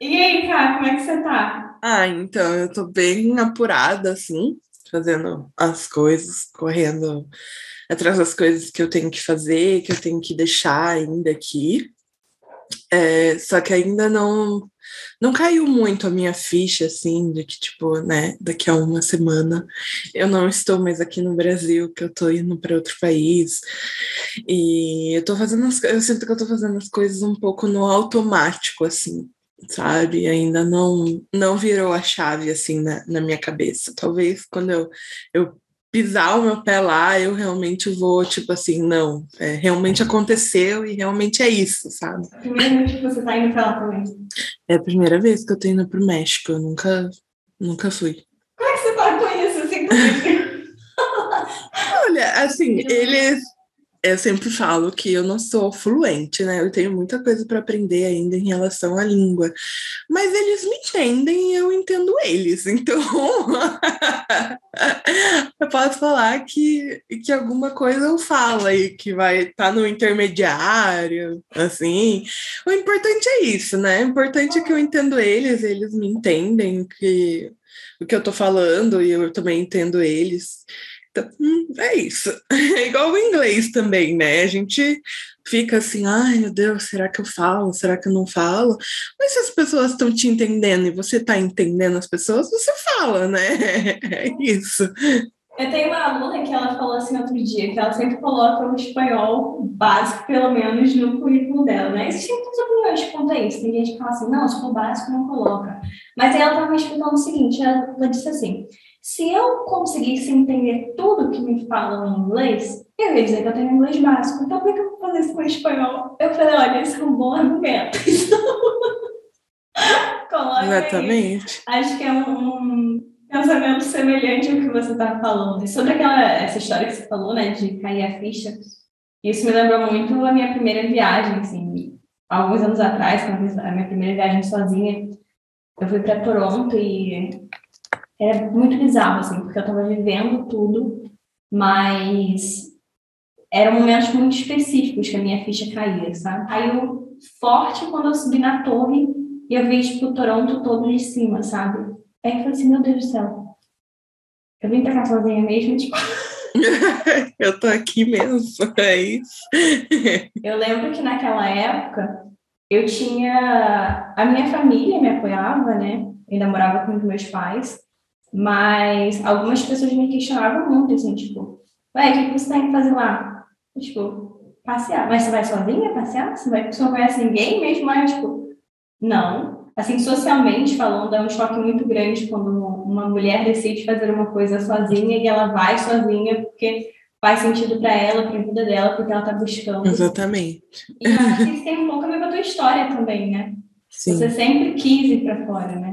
E aí, cara, como é que você tá? Ah, então, eu tô bem apurada, assim, fazendo as coisas, correndo atrás das coisas que eu tenho que fazer, que eu tenho que deixar ainda aqui. É, só que ainda não não caiu muito a minha ficha, assim, de que, tipo, né, daqui a uma semana eu não estou mais aqui no Brasil, que eu tô indo para outro país. E eu tô fazendo as, eu sinto que eu tô fazendo as coisas um pouco no automático, assim, sabe? Ainda não não virou a chave, assim, na, na minha cabeça. Talvez quando eu, eu pisar o meu pé lá, eu realmente vou, tipo assim, não, é, realmente aconteceu e realmente é isso, sabe? Primeira vez que você tá indo pra lá também. É a primeira vez que eu tô indo pro México, eu nunca, nunca fui. Como é que você tá com isso, assim, Olha, assim, eles eu sempre falo que eu não sou fluente, né? Eu tenho muita coisa para aprender ainda em relação à língua. Mas eles me entendem e eu entendo eles. Então, eu posso falar que, que alguma coisa eu falo aí, que vai estar tá no intermediário, assim. O importante é isso, né? O importante é que eu entendo eles, eles me entendem que, o que eu tô falando e eu também entendo eles. Então, hum, é isso. É igual o inglês também, né? A gente fica assim, ai meu Deus, será que eu falo? Será que eu não falo? Mas se as pessoas estão te entendendo e você está entendendo as pessoas, você fala, né? É isso. Eu tenho uma aluna que ela falou assim outro dia, que ela sempre coloca o espanhol básico, pelo menos, no currículo dela, né? Existem muitas opiniões quanto a isso. Tem gente que fala assim, não, se for básico, não coloca. Mas aí ela estava me explicando o seguinte, ela disse assim, se eu conseguisse entender tudo que me falam em inglês, eu ia dizer que eu tenho inglês básico. Então, por que eu vou fazer isso com espanhol? Eu falei, olha, esse é um bom argumento. Exatamente. Aí. Acho que é um, um, pensamento semelhante ao que você está falando. E sobre aquela essa história que você falou, né, de cair a ficha, isso me lembrou muito a minha primeira viagem, assim, alguns anos atrás, a minha primeira viagem sozinha. Eu fui para Toronto e é muito bizarro, assim, porque eu estava vivendo tudo, mas eram momentos muito específicos que a minha ficha caía, sabe? Caiu forte quando eu subi na torre e eu vi, tipo, Toronto todo de cima, sabe? Aí eu falei assim, meu Deus do céu, eu vim pra cá sozinha mesmo, tipo... eu tô aqui mesmo, é isso. eu lembro que naquela época eu tinha... A minha família me apoiava, né? Eu ainda morava com os meus pais. Mas algumas pessoas me questionavam muito, assim, tipo, ué, o que você tem que fazer lá? Tipo, passear. Mas você vai sozinha passear? Você, vai, você não conhece ninguém mesmo? Mas, tipo, não. Assim, socialmente falando, é um choque muito grande quando uma mulher decide fazer uma coisa sozinha e ela vai sozinha porque faz sentido para ela, para a vida dela, porque ela está buscando. Exatamente. E acho que isso tem um pouco a ver com a tua história também, né? Sim. Você sempre quis ir para fora, né?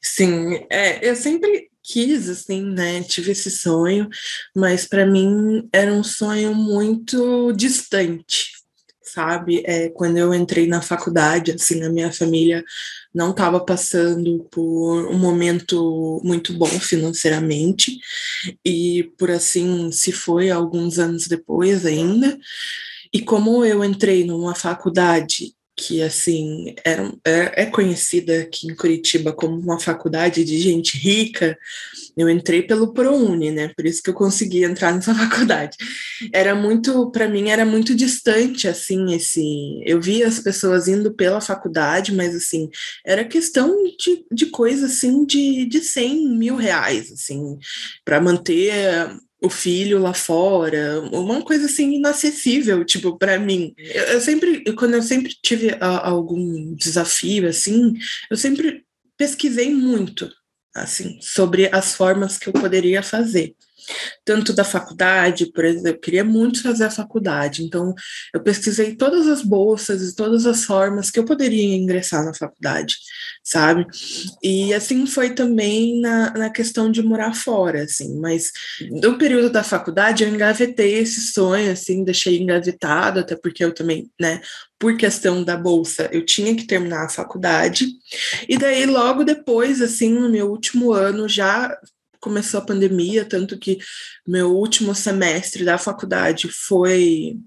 Sim, é, eu sempre quis, assim, né? Tive esse sonho, mas para mim era um sonho muito distante, sabe? É, quando eu entrei na faculdade, assim, a minha família não estava passando por um momento muito bom financeiramente, e por assim se foi alguns anos depois ainda. E como eu entrei numa faculdade que assim era, é, é conhecida aqui em Curitiba como uma faculdade de gente rica. Eu entrei pelo ProUni, né? Por isso que eu consegui entrar nessa faculdade. Era muito, para mim, era muito distante, assim, esse. Eu via as pessoas indo pela faculdade, mas assim, era questão de, de coisa assim de, de 100 mil reais, assim, para manter o filho lá fora, uma coisa assim inacessível, tipo, para mim. Eu, eu, sempre, quando eu sempre tive a, algum desafio assim, eu sempre pesquisei muito, assim, sobre as formas que eu poderia fazer tanto da faculdade, por exemplo, eu queria muito fazer a faculdade, então eu pesquisei todas as bolsas e todas as formas que eu poderia ingressar na faculdade, sabe? E assim foi também na, na questão de morar fora, assim, mas no período da faculdade eu engavetei esse sonho, assim, deixei engavetado, até porque eu também, né, por questão da bolsa, eu tinha que terminar a faculdade. E daí, logo depois, assim, no meu último ano, já começou a pandemia, tanto que meu último semestre da faculdade foi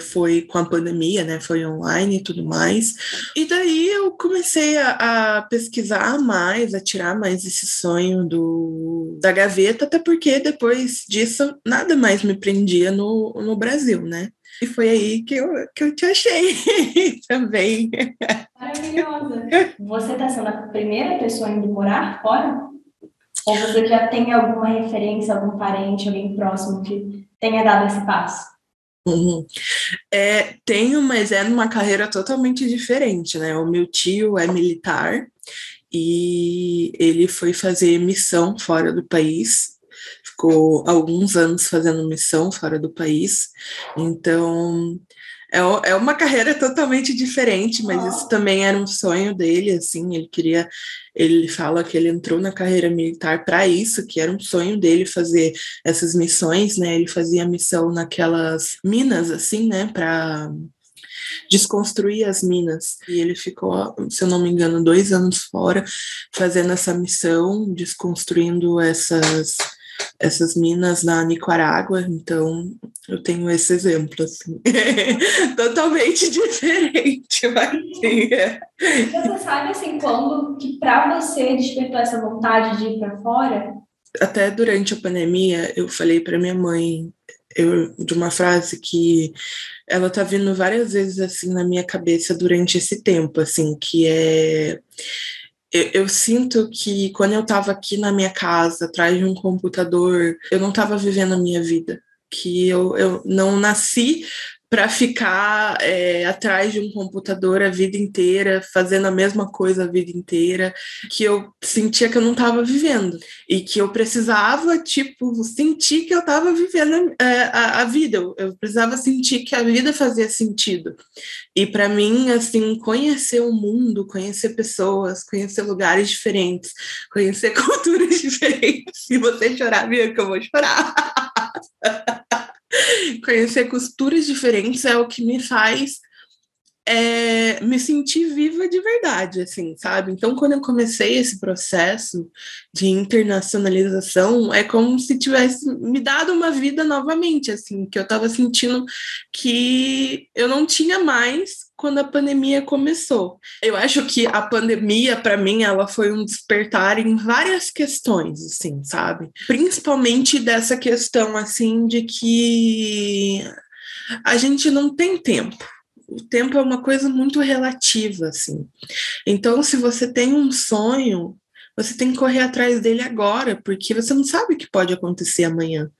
foi com a pandemia, né? Foi online e tudo mais. E daí eu comecei a, a, pesquisar mais, a tirar mais esse sonho do, da gaveta, até porque depois disso nada mais me prendia no, no Brasil, né? E foi aí que eu, que eu te achei também. Maravilhosa. Você está sendo a primeira pessoa a morar fora? Ou você já tem alguma referência, algum parente, alguém próximo que tenha dado esse passo? Uhum. É, tenho, mas é numa carreira totalmente diferente, né? O meu tio é militar e ele foi fazer missão fora do país, ficou alguns anos fazendo missão fora do país, então é, é uma carreira totalmente diferente, mas isso também era um sonho dele, assim, ele queria, ele fala que ele entrou na carreira militar para isso, que era um sonho dele fazer essas missões, né? Ele fazia missão naquelas minas, assim, né? Para desconstruir as minas. E ele ficou, se eu não me engano, dois anos fora fazendo essa missão, desconstruindo essas essas minas na Nicarágua, então eu tenho esse exemplo, assim. Totalmente diferente, mas sim. É. Você sabe, assim, quando que para você despertou essa vontade de ir para fora? Até durante a pandemia, eu falei para minha mãe eu, de uma frase que ela tá vindo várias vezes assim na minha cabeça durante esse tempo, assim, que é eu, eu, sinto que quando eu estava aqui na minha casa, atrás de um computador, eu não estava vivendo a minha vida. Que eu, eu não nasci para ficar é, atrás de um computador a vida inteira, fazendo a mesma coisa a vida inteira, que eu sentia que eu não estava vivendo e que eu precisava, tipo, sentir que eu estava vivendo é, a, a, vida, eu, eu, precisava sentir que a vida fazia sentido. E para mim, assim, conhecer o mundo, conhecer pessoas, conhecer lugares diferentes, conhecer culturas diferentes. Se você chorar, que eu vou chorar. Conhecer costuras diferentes é o que me faz é, me sentir viva de verdade, assim, sabe? Então, quando eu comecei esse processo de internacionalização, é como se tivesse me dado uma vida novamente, assim, que eu estava sentindo que eu não tinha mais quando a pandemia começou. Eu acho que a pandemia, para mim, ela foi um despertar em várias questões, assim, sabe? Principalmente dessa questão, assim, de que a gente não tem tempo. O tempo é uma coisa muito relativa, assim. Então, se você tem um sonho, você tem que correr atrás dele agora, porque você não sabe o que pode acontecer amanhã.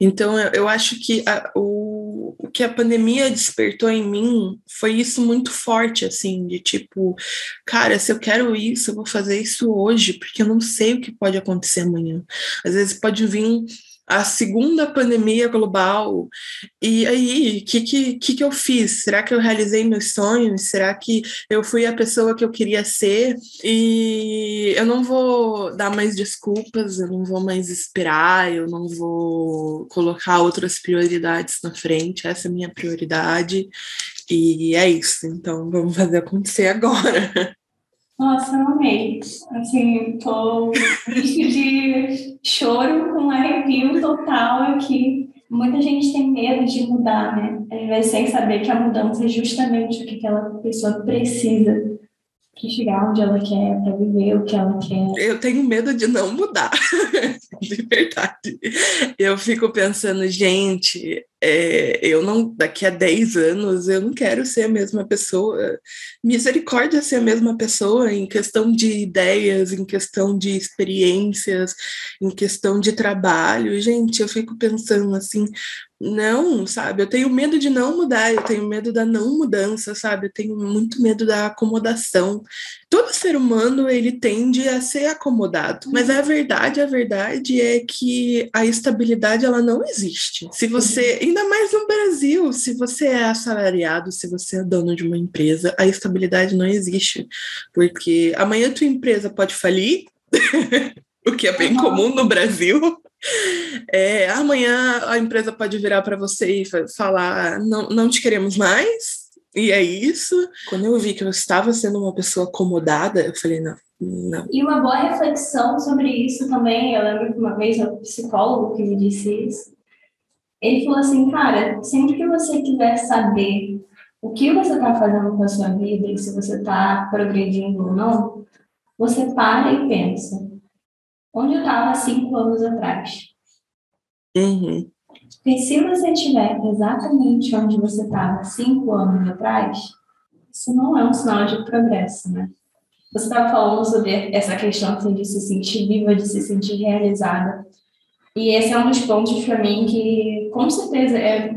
Então, eu, eu acho que a, o, o que a pandemia despertou em mim foi isso muito forte, assim, de tipo, cara, se eu quero isso, eu vou fazer isso hoje, porque eu não sei o que pode acontecer amanhã. Às vezes pode vir a segunda pandemia global. E aí, o que, que, que eu fiz? Será que eu realizei meus sonhos? Será que eu fui a pessoa que eu queria ser? E eu não vou dar mais desculpas, eu não vou mais esperar, eu não vou colocar outras prioridades na frente. Essa é a minha prioridade. E é isso. Então, vamos fazer acontecer agora. Nossa, eu amei. Assim, tô triste choro com arrepio total aqui. Muita gente tem medo de mudar, né? Às vezes sem saber que a mudança é justamente o que aquela pessoa precisa para chegar onde ela quer, para viver o que ela quer. Eu tenho medo de não mudar, de verdade. Eu fico pensando, gente, é, eu não, daqui a 10 anos, eu não quero ser a mesma pessoa. Misericórdia ser a mesma pessoa em questão de ideias, em questão de experiências, em questão de trabalho. Gente, eu fico pensando assim, não, sabe? Eu tenho medo de não mudar, eu tenho medo da não mudança, sabe? Eu tenho muito medo da acomodação. Todo ser humano, ele tende a ser acomodado, mas a verdade, a verdade é que a estabilidade, ela não existe. Se você, ainda mais no Brasil, se você é assalariado, se você é dono de uma empresa, a estabilidade não existe, porque amanhã tua empresa pode falir, o que é bem comum no Brasil. É, amanhã a empresa pode virar para você e falar: não, não te queremos mais, e é isso. Quando eu vi que eu estava sendo uma pessoa acomodada, eu falei: não, não. E uma boa reflexão sobre isso também. Eu lembro que uma vez um psicólogo que me disse isso. ele falou assim, cara, sempre que você quiser saber o que você está fazendo com a sua vida e se você está progredindo ou não, você para e pensa, onde eu estava cinco anos atrás? Uhum. Porque se você estiver exatamente onde você estava cinco anos atrás, isso não é um sinal de progresso, né? Você estava falando sobre essa questão assim, de se sentir viva, de se sentir realizada. E esse é um dos pontos para mim que, com certeza, é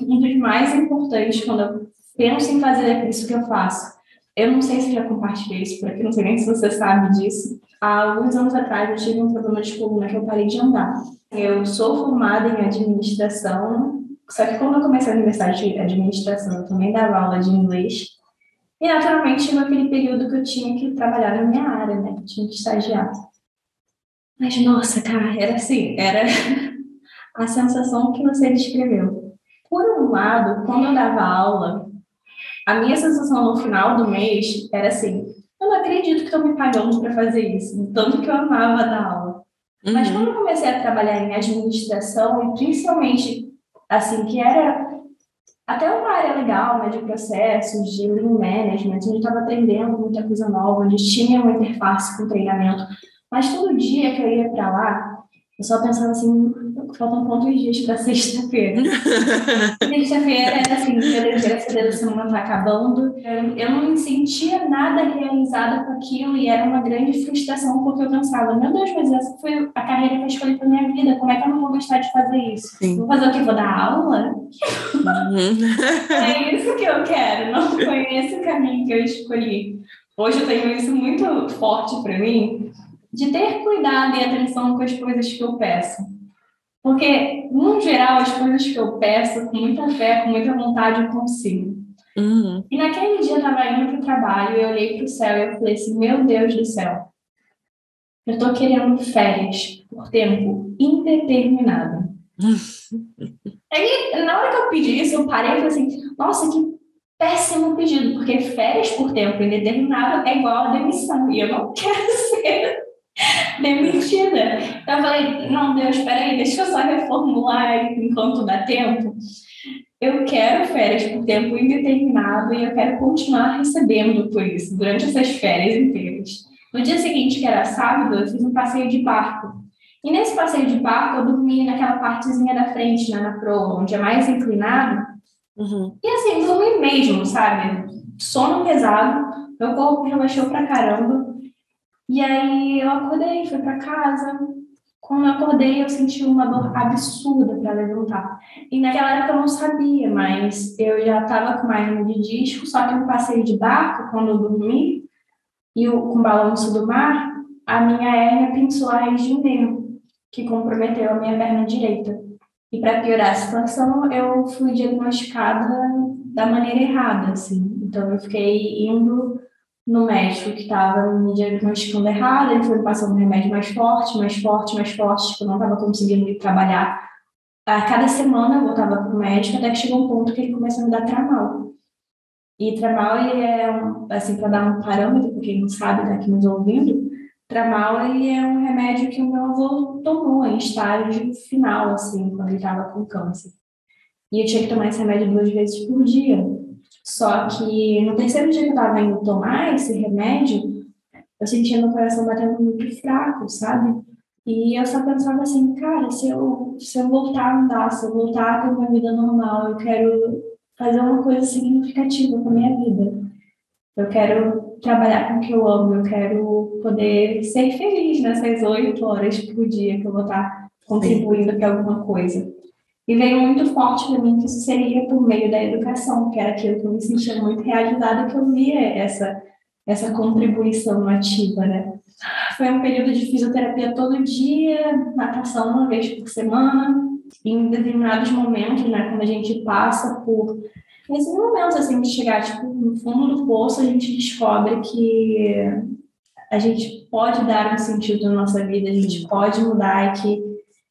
um dos mais importantes quando eu penso em fazer isso que eu faço. Eu não sei se já compartilhei isso por aqui, não sei nem se você sabe disso. Há alguns anos atrás eu tive um problema de coluna que eu parei de andar. Eu sou formada em administração, só que quando eu comecei a universidade de administração, eu também dava aula de inglês. E naturalmente chegou aquele período que eu tinha que trabalhar na minha área, né? Eu tinha que estagiar. Mas nossa, cara, era assim, era a sensação que você descreveu. Por um lado, quando eu dava aula, a minha sensação no final do mês era assim: eu não acredito que estão me pagando para fazer isso, tanto que eu amava dar aula. Uhum. Mas quando eu comecei a trabalhar em administração, e principalmente, assim, que era até uma área legal, né, de processos, de lean management, gente estava aprendendo muita coisa nova, gente tinha uma interface com treinamento, mas todo dia que eu ia para lá, eu só pensava assim, faltam quantos dias para sexta-feira? sexta-feira era assim, terça-feira, a semana está acabando. Eu não me sentia nada realizada com aquilo e era uma grande frustração porque eu pensava, meu Deus, mas essa foi a carreira que eu escolhi para minha vida, como é que eu não vou gostar de fazer isso? Sim. Vou fazer o quê? Vou dar aula? Uhum. é isso que eu quero, não foi esse caminho que eu escolhi. Hoje eu tenho isso muito forte para mim, de ter cuidado e atenção com as coisas que eu peço. Porque, no geral, as coisas que eu peço, com muita fé, com muita vontade, eu consigo. Uhum. E naquele dia eu estava indo para o trabalho e eu olhei para o céu e eu falei assim: Meu Deus do céu, eu estou querendo férias por tempo indeterminado. Aí, na hora que eu pedi isso, eu parei e falei assim: Nossa, que péssimo pedido, porque férias por tempo indeterminado é igual a demissão e eu não quero ser demitida. Então eu falei, não, Deus, espera aí, deixa eu só reformular enquanto dá tempo. Eu quero férias por tempo indeterminado e eu quero continuar recebendo por isso, durante essas férias inteiras. No dia seguinte, que era sábado, eu fiz um passeio de barco. E nesse passeio de barco, eu dormi naquela partezinha da frente, né, na proa, onde é mais inclinado. Uhum. E assim, dormi mesmo, sabe? Sono pesado, meu corpo já baixou pra caramba. E aí eu acordei, fui para casa. Quando eu acordei, eu senti uma dor absurda para levantar. E naquela época eu não sabia, mas eu já estava com mais de disco, só que eu passei de barco quando eu dormi, e com o balanço do mar, a minha hérnia pinçou a raiz de um que comprometeu a minha perna direita. E para piorar a situação, eu fui diagnosticada da maneira errada, assim. Então eu fiquei indo no médico que estava me diagnosticando errado, ele foi passando um remédio mais forte, mais forte, mais forte, que eu não estava conseguindo trabalhar. A cada semana eu voltava para o médico, até que chegou um ponto que ele começou a me dar tramal. E tramal, ele é, assim, para dar um parâmetro, para quem não sabe, está aqui nos ouvindo, tramal, ele é um remédio que o meu avô tomou em estágio final, assim, quando ele estava com câncer. E eu tinha que tomar esse remédio duas vezes por dia. Só que no terceiro dia que eu estava indo tomar esse remédio, eu sentia meu coração batendo muito fraco, sabe? E eu só pensava assim, cara, se eu, se eu voltar a andar, se eu voltar a ter uma vida normal, eu quero fazer uma coisa significativa com a minha vida. Eu quero trabalhar com o que eu amo, eu quero poder ser feliz nessas oito horas por dia que eu vou estar contribuindo para alguma coisa. E veio muito forte para mim que isso seria por meio da educação, que era aquilo que eu me sentia muito realizada, que eu via essa, essa contribuição ativa, né? Foi um período de fisioterapia todo dia, natação uma vez por semana, em determinados momentos, né, quando a gente passa por nesses momentos assim de chegar tipo no fundo do poço, a gente descobre que a gente pode dar um sentido na nossa vida, a gente pode mudar que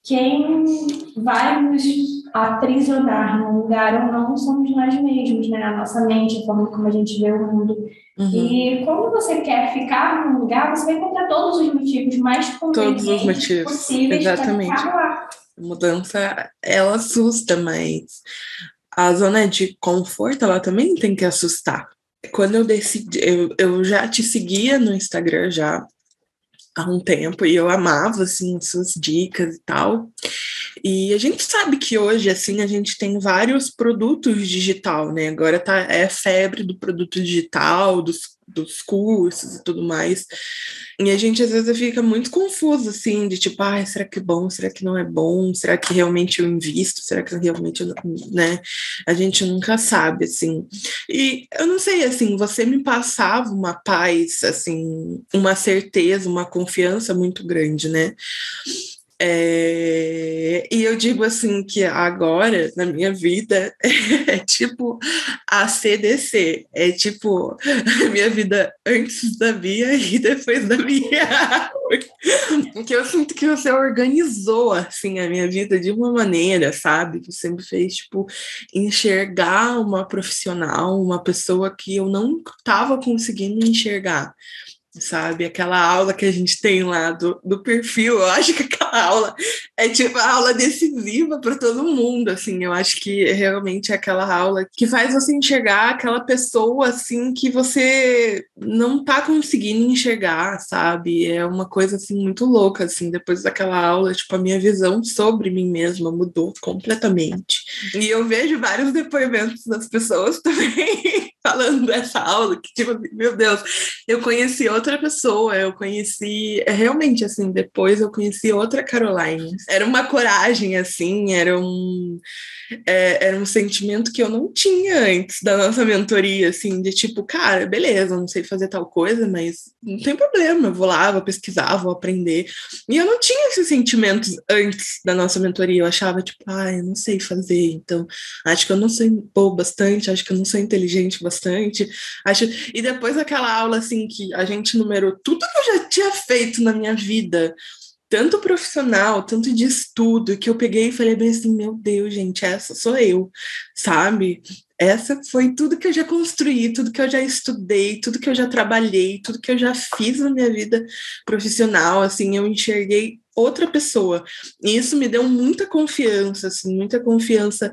quem vai nos aprisionar num lugar ou não somos nós mesmos, né? A nossa mente, a forma como a gente vê o mundo. Uhum. E quando você quer ficar num lugar, você vai encontrar todos os motivos mais convenientes possíveis para ficar lá. A mudança, ela assusta, mas a zona de conforto, ela também tem que assustar. Quando eu decidi, eu, eu já te seguia no Instagram já há um tempo e eu amava, assim, suas dicas e tal. E a gente sabe que hoje, assim, a gente tem vários produtos digital, né? Agora tá, é febre do produto digital, dos dos cursos e tudo mais. E a gente às vezes fica muito confuso, assim, de tipo, ah, será que é bom? Será que não é bom? Será que realmente eu invisto? Será que realmente né? A gente nunca sabe, assim. E eu não sei, assim, você me passava uma paz, assim, uma certeza, uma confiança muito grande, né? É, e eu digo assim que agora, na minha vida, é tipo a CDC, é tipo a minha vida antes da Bia e depois da Bia. Porque eu sinto que você organizou assim a minha vida de uma maneira, sabe? Você me fez tipo enxergar uma profissional, uma pessoa que eu não estava conseguindo enxergar sabe? Aquela aula que a gente tem lá do, do perfil, eu acho que aquela aula é tipo a aula decisiva para todo mundo, assim, eu acho que realmente é aquela aula que faz você enxergar aquela pessoa, assim, que você não tá conseguindo enxergar, sabe? É uma coisa, assim, muito louca, assim, depois daquela aula, tipo, a minha visão sobre mim mesma mudou completamente. E eu vejo vários depoimentos das pessoas também falando dessa aula, que tipo, meu Deus, eu conheci outra pessoa, eu conheci, é, realmente, assim, depois eu conheci outra Caroline. Era uma coragem, assim, era um, é, era um sentimento que eu não tinha antes da nossa mentoria, assim, de tipo, cara, beleza, não sei fazer tal coisa, mas não tem problema, eu vou lá, vou pesquisar, vou aprender. E eu não tinha esses sentimentos antes da nossa mentoria, eu achava, tipo, ah, eu não sei fazer, então acho que eu não sou boa bastante, acho que eu não sou inteligente bastante. Acho... E depois daquela aula, assim, que a gente numerou tudo que eu já tinha feito na minha vida, tanto profissional, tanto de estudo, que eu peguei e falei bem assim, meu Deus, gente, essa sou eu, sabe? Essa foi tudo que eu já construí, tudo que eu já estudei, tudo que eu já trabalhei, tudo que eu já fiz na minha vida profissional, assim, eu enxerguei outra pessoa. E isso me deu muita confiança, assim, muita confiança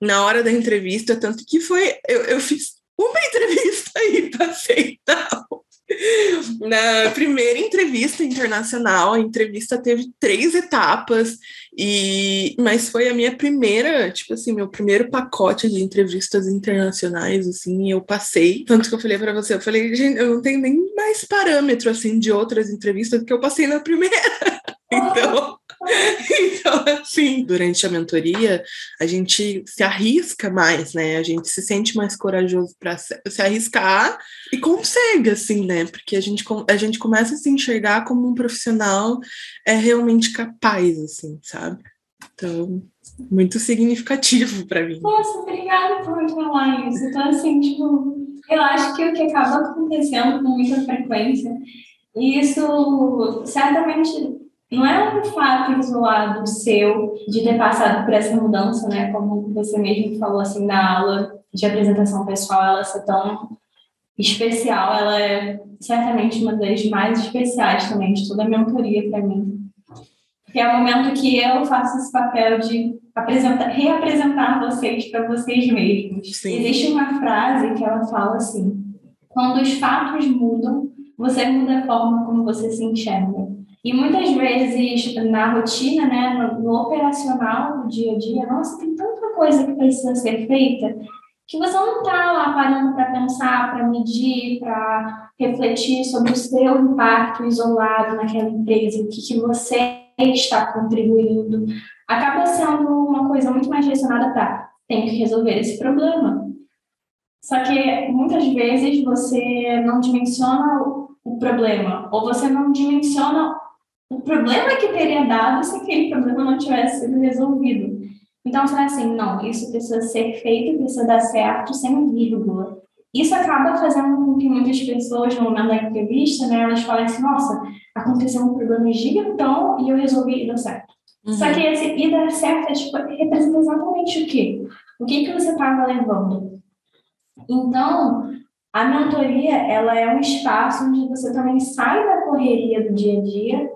na hora da entrevista, tanto que foi, eu, eu fiz uma entrevista e passei tal. Na primeira entrevista internacional, a entrevista teve três etapas, e mas foi a minha primeira, tipo assim, meu primeiro pacote de entrevistas internacionais, assim, eu passei. Tanto que eu falei para você, eu falei, gente, eu não tenho nem mais parâmetro, assim, de outras entrevistas que eu passei na primeira. então, então, assim, durante a mentoria, a gente se arrisca mais, né? A gente se sente mais corajoso para se, arriscar e consegue, assim, né? Porque a gente, a gente começa a se enxergar como um profissional é realmente capaz, assim, sabe? Então, muito significativo para mim. Nossa, obrigada por falar isso. Então, assim, tipo, eu acho que o que acaba acontecendo com muita frequência, e isso certamente não é um fato isolado seu de ter passado por essa mudança, né? Como você mesmo falou assim na aula de apresentação pessoal, ela ser tão especial, ela é certamente uma das mais especiais também de toda a mentoria para mim. Porque é o momento que eu faço esse papel de apresentar, reapresentar vocês para vocês mesmos. Sim. Existe uma frase que ela fala assim: quando os fatos mudam, você muda a forma como você se enxerga. E muitas vezes na rotina, né, no, no, operacional do dia a dia, nossa, tem tanta coisa que precisa ser feita que você não está lá parando para pensar, para medir, para refletir sobre o seu impacto isolado naquela empresa, o que, que você está contribuindo. Acaba sendo uma coisa muito mais direcionada para tem que resolver esse problema. Só que muitas vezes você não dimensiona o problema, ou você não dimensiona o problema que teria dado se aquele problema não tivesse sido resolvido. Então, você é assim, não, isso precisa ser feito, precisa dar certo, sem vírgula. Isso acaba fazendo com que muitas pessoas, no momento da entrevista, né, elas falem assim, nossa, aconteceu um problema gigantão e eu resolvi e deu certo. Uhum. Só que esse e dar certo é, tipo, representa exatamente o quê? O que, que você estava levando? Então, a mentoria, ela é um espaço onde você também sai da correria do dia a dia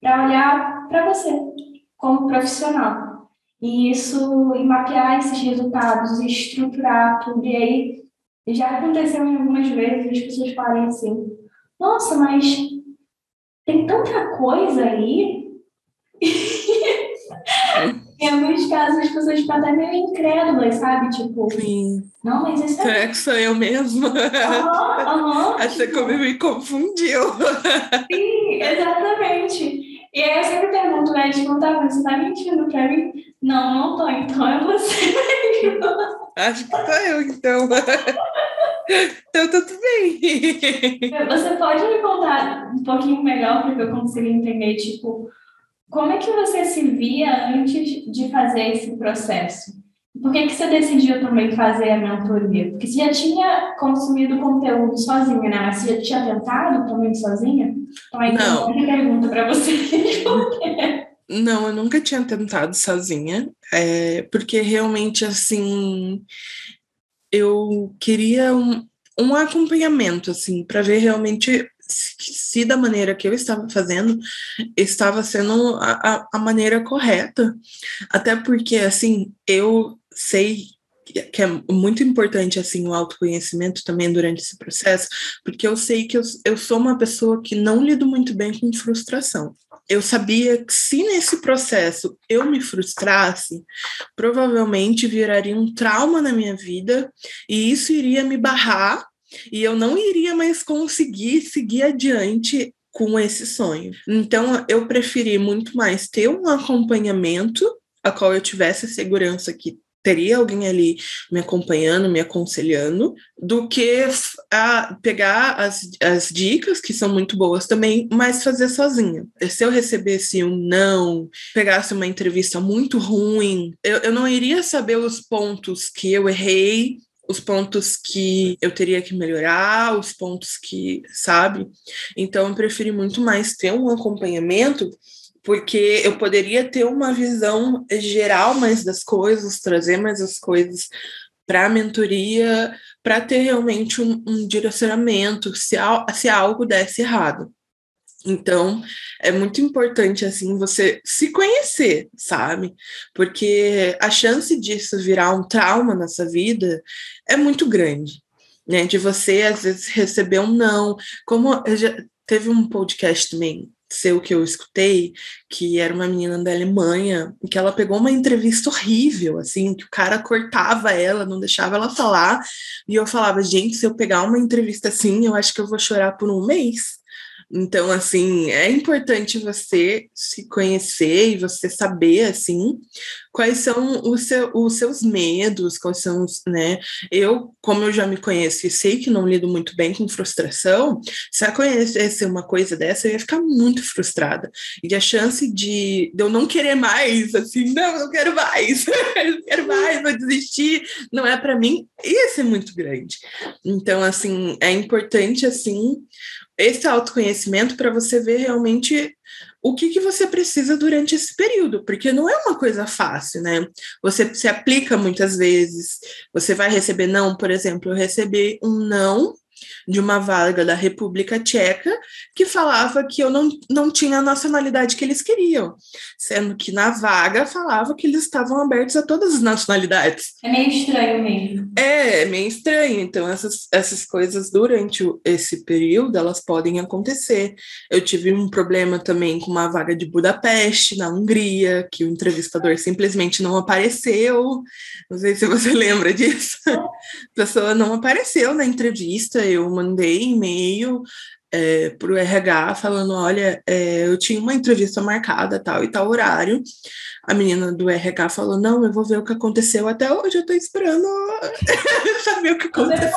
para olhar para você. como profissional. E isso, e mapear esses resultados, e estruturar tudo. E aí, já aconteceu algumas vezes as pessoas falarem assim: nossa, mas tem tanta coisa aí. em alguns casos as pessoas ficam até meio incrédulas, sabe? Tipo, Sim. não, mas isso é. É que sou eu mesma. Aham, aham. Acho que me, me confundiu. Sim, exatamente. E aí eu sempre pergunto, né? Tipo, tá, você tá mentindo pra mim? Não, não tô, então é você. Acho que sou eu, então. Então tudo bem. Você pode me contar um pouquinho melhor para que eu consiga entender, tipo, como é que você se via antes de fazer esse processo? Por que, que você decidiu também fazer a mentoria? Porque você já tinha consumido conteúdo sozinha, né? Você já tinha tentado também sozinha? Então, aí Não. tem uma pergunta para você. Não, eu nunca tinha tentado sozinha, é, porque realmente, assim, eu queria um, um acompanhamento, assim, para ver realmente se, se da maneira que eu estava fazendo estava sendo a, a, a maneira correta. Até porque, assim, eu sei que é muito importante assim o autoconhecimento também durante esse processo, porque eu sei que eu, eu sou uma pessoa que não lido muito bem com frustração. Eu sabia que se nesse processo eu me frustrasse, provavelmente viraria um trauma na minha vida e isso iria me barrar e eu não iria mais conseguir seguir adiante com esse sonho. Então eu preferi muito mais ter um acompanhamento a qual eu tivesse segurança que teria alguém ali me acompanhando, me aconselhando, do que a pegar as, as dicas, que são muito boas também, mas fazer sozinha. Se eu recebesse um não, pegasse uma entrevista muito ruim, eu, eu não iria saber os pontos que eu errei, os pontos que eu teria que melhorar, os pontos que, sabe? Então, eu preferi muito mais ter um acompanhamento porque eu poderia ter uma visão geral mais das coisas, trazer mais as coisas para a mentoria, para ter realmente um, um direcionamento se, se algo desse errado. Então, é muito importante, assim, você se conhecer, sabe? Porque a chance disso virar um trauma na sua vida é muito grande, né? De você, às vezes, receber um não. Como já teve um podcast também seu que eu escutei, que era uma menina da Alemanha, que ela pegou uma entrevista horrível, assim, que o cara cortava ela, não deixava ela falar, e eu falava, gente, se eu pegar uma entrevista assim, eu acho que eu vou chorar por um mês. Então, assim, é importante você se conhecer e você saber, assim, quais são os, seu, os seus medos, quais são os, né? Eu, como eu já me conheço e sei que não lido muito bem com frustração, se eu conhecesse uma coisa dessa, eu ia ficar muito frustrada. E a chance de, de eu não querer mais, assim, não, não quero mais, não quero mais, vou desistir, não é para mim, ia ser muito grande. Então, assim, é importante, assim, esse autoconhecimento para você ver realmente o que, que você precisa durante esse período, porque não é uma coisa fácil, né? Você se aplica muitas vezes, você vai receber não, por exemplo, eu recebi um não de uma vaga da República Tcheca que falava que eu não, não tinha a nacionalidade que eles queriam, sendo que na vaga falava que eles estavam abertos a todas as nacionalidades. É meio estranho mesmo. É, é meio estranho. Então, essas, essas coisas durante esse período, elas podem acontecer. Eu tive um problema também com uma vaga de Budapeste, na Hungria, que o entrevistador simplesmente não apareceu. Não sei se você lembra disso. A pessoa não apareceu na entrevista, eu mandei e-mail é, para o RH falando: olha, é, eu tinha uma entrevista marcada, tal e tal horário. A menina do RH falou: não, eu vou ver o que aconteceu. Até hoje eu estou esperando saber o que aconteceu.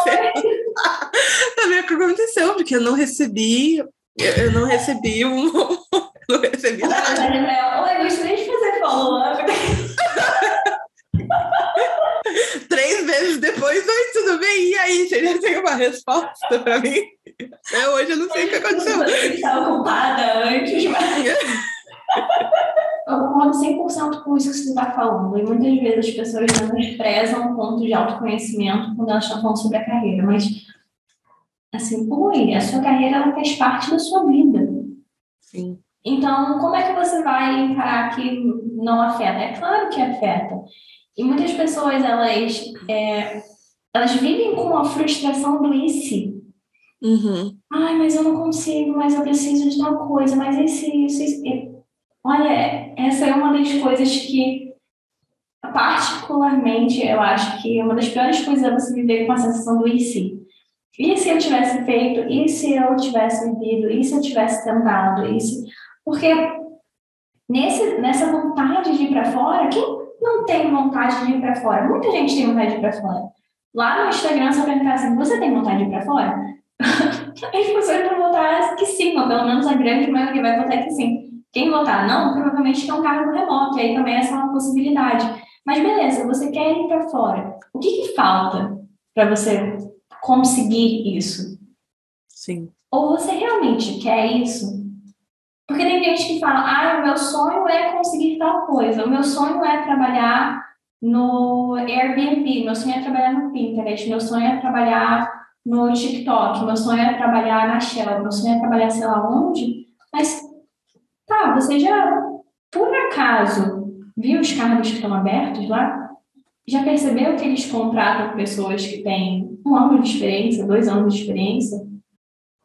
saber o que aconteceu, porque eu não recebi, eu não recebi um. não recebi nada. Oi, gostaria de fazer follow-up. Três vezes depois, oi, tudo bem? E aí, você já tem uma resposta para mim? Até hoje eu não sei o que aconteceu. Você estava ocupada antes, mas. Eu concordo 100% com isso que você está falando. E muitas vezes as pessoas menosprezam o ponto de autoconhecimento quando elas estão falando sobre a carreira. Mas, assim, oi, a sua carreira ela faz parte da sua vida. Sim. Então, como é que você vai encarar que não afeta? É claro que afeta. E muitas pessoas, elas, é, elas vivem com a frustração do e se. Uhum. Ai, mas eu não consigo, mas eu preciso de tal coisa, mas esse, isso. Olha, essa é uma das coisas que, particularmente, eu acho que uma das piores coisas é você viver com a sensação do e se. E se eu tivesse feito? E se eu tivesse vivido? E se eu tivesse tentado? E se... Porque nesse, nessa vontade de ir para fora, quem não tem vontade de ir para fora? Muita gente tem vontade de ir para fora. Lá no Instagram, se eu perguntar assim, você tem vontade de ir para fora? As pessoas vão votar que sim, ou pelo menos a grande maioria vai votar que sim. Quem votar não, provavelmente quer um cargo remoto, e aí também essa é uma possibilidade. Mas beleza, você quer ir para fora. O que, que falta para você conseguir isso? Sim. Ou você realmente quer isso? Porque tem gente que fala, ah, o meu sonho é conseguir tal coisa, o meu sonho é trabalhar no Airbnb, meu sonho é trabalhar no Pinterest, meu sonho é trabalhar no TikTok, meu sonho é trabalhar na Shell, meu sonho é trabalhar sei lá onde, mas tá, você já, por acaso, viu os cargos que estão abertos lá? Já percebeu que eles contratam pessoas que têm um ano de experiência, dois anos de experiência?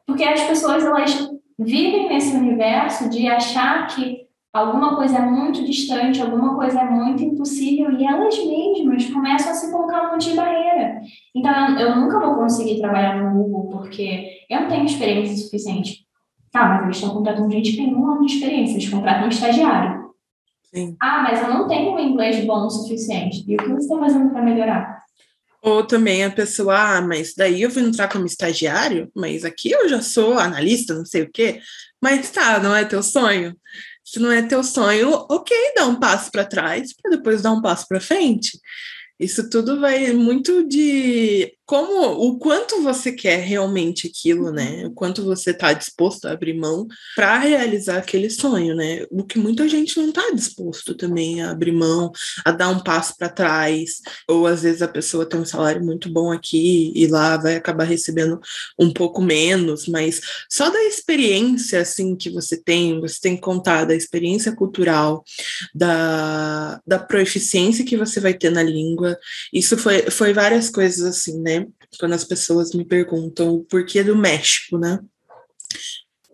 Porque as pessoas, elas vivem nesse universo de achar que alguma coisa é muito distante, alguma coisa é muito impossível e elas mesmas começam a se colocar um monte de barreira. Então, eu, eu nunca vou conseguir trabalhar no Google porque eu não tenho experiência suficiente. Tá, mas eles estão contratando gente que tem um ano de experiência, eles contratam um estagiário. Sim. Ah, mas eu não tenho um inglês bom o suficiente. E o que você está fazendo para melhorar? Ou também a pessoa, ah, mas daí eu vou entrar como estagiário, mas aqui eu já sou analista, não sei o quê. Mas tá, não é teu sonho? Se não é teu sonho, ok, dá um passo para trás para depois dar um passo para frente. Isso tudo vai muito de como o quanto você quer realmente aquilo, né? O quanto você está disposto a abrir mão para realizar aquele sonho, né? O que muita gente não está disposto também a abrir mão, a dar um passo para trás, ou às vezes a pessoa tem um salário muito bom aqui e lá vai acabar recebendo um pouco menos, mas só da experiência assim que você tem, você tem que contar da experiência cultural, da, da proficiência que você vai ter na língua. Isso foi, foi várias coisas assim, né? Quando as pessoas me perguntam o porquê do México, né?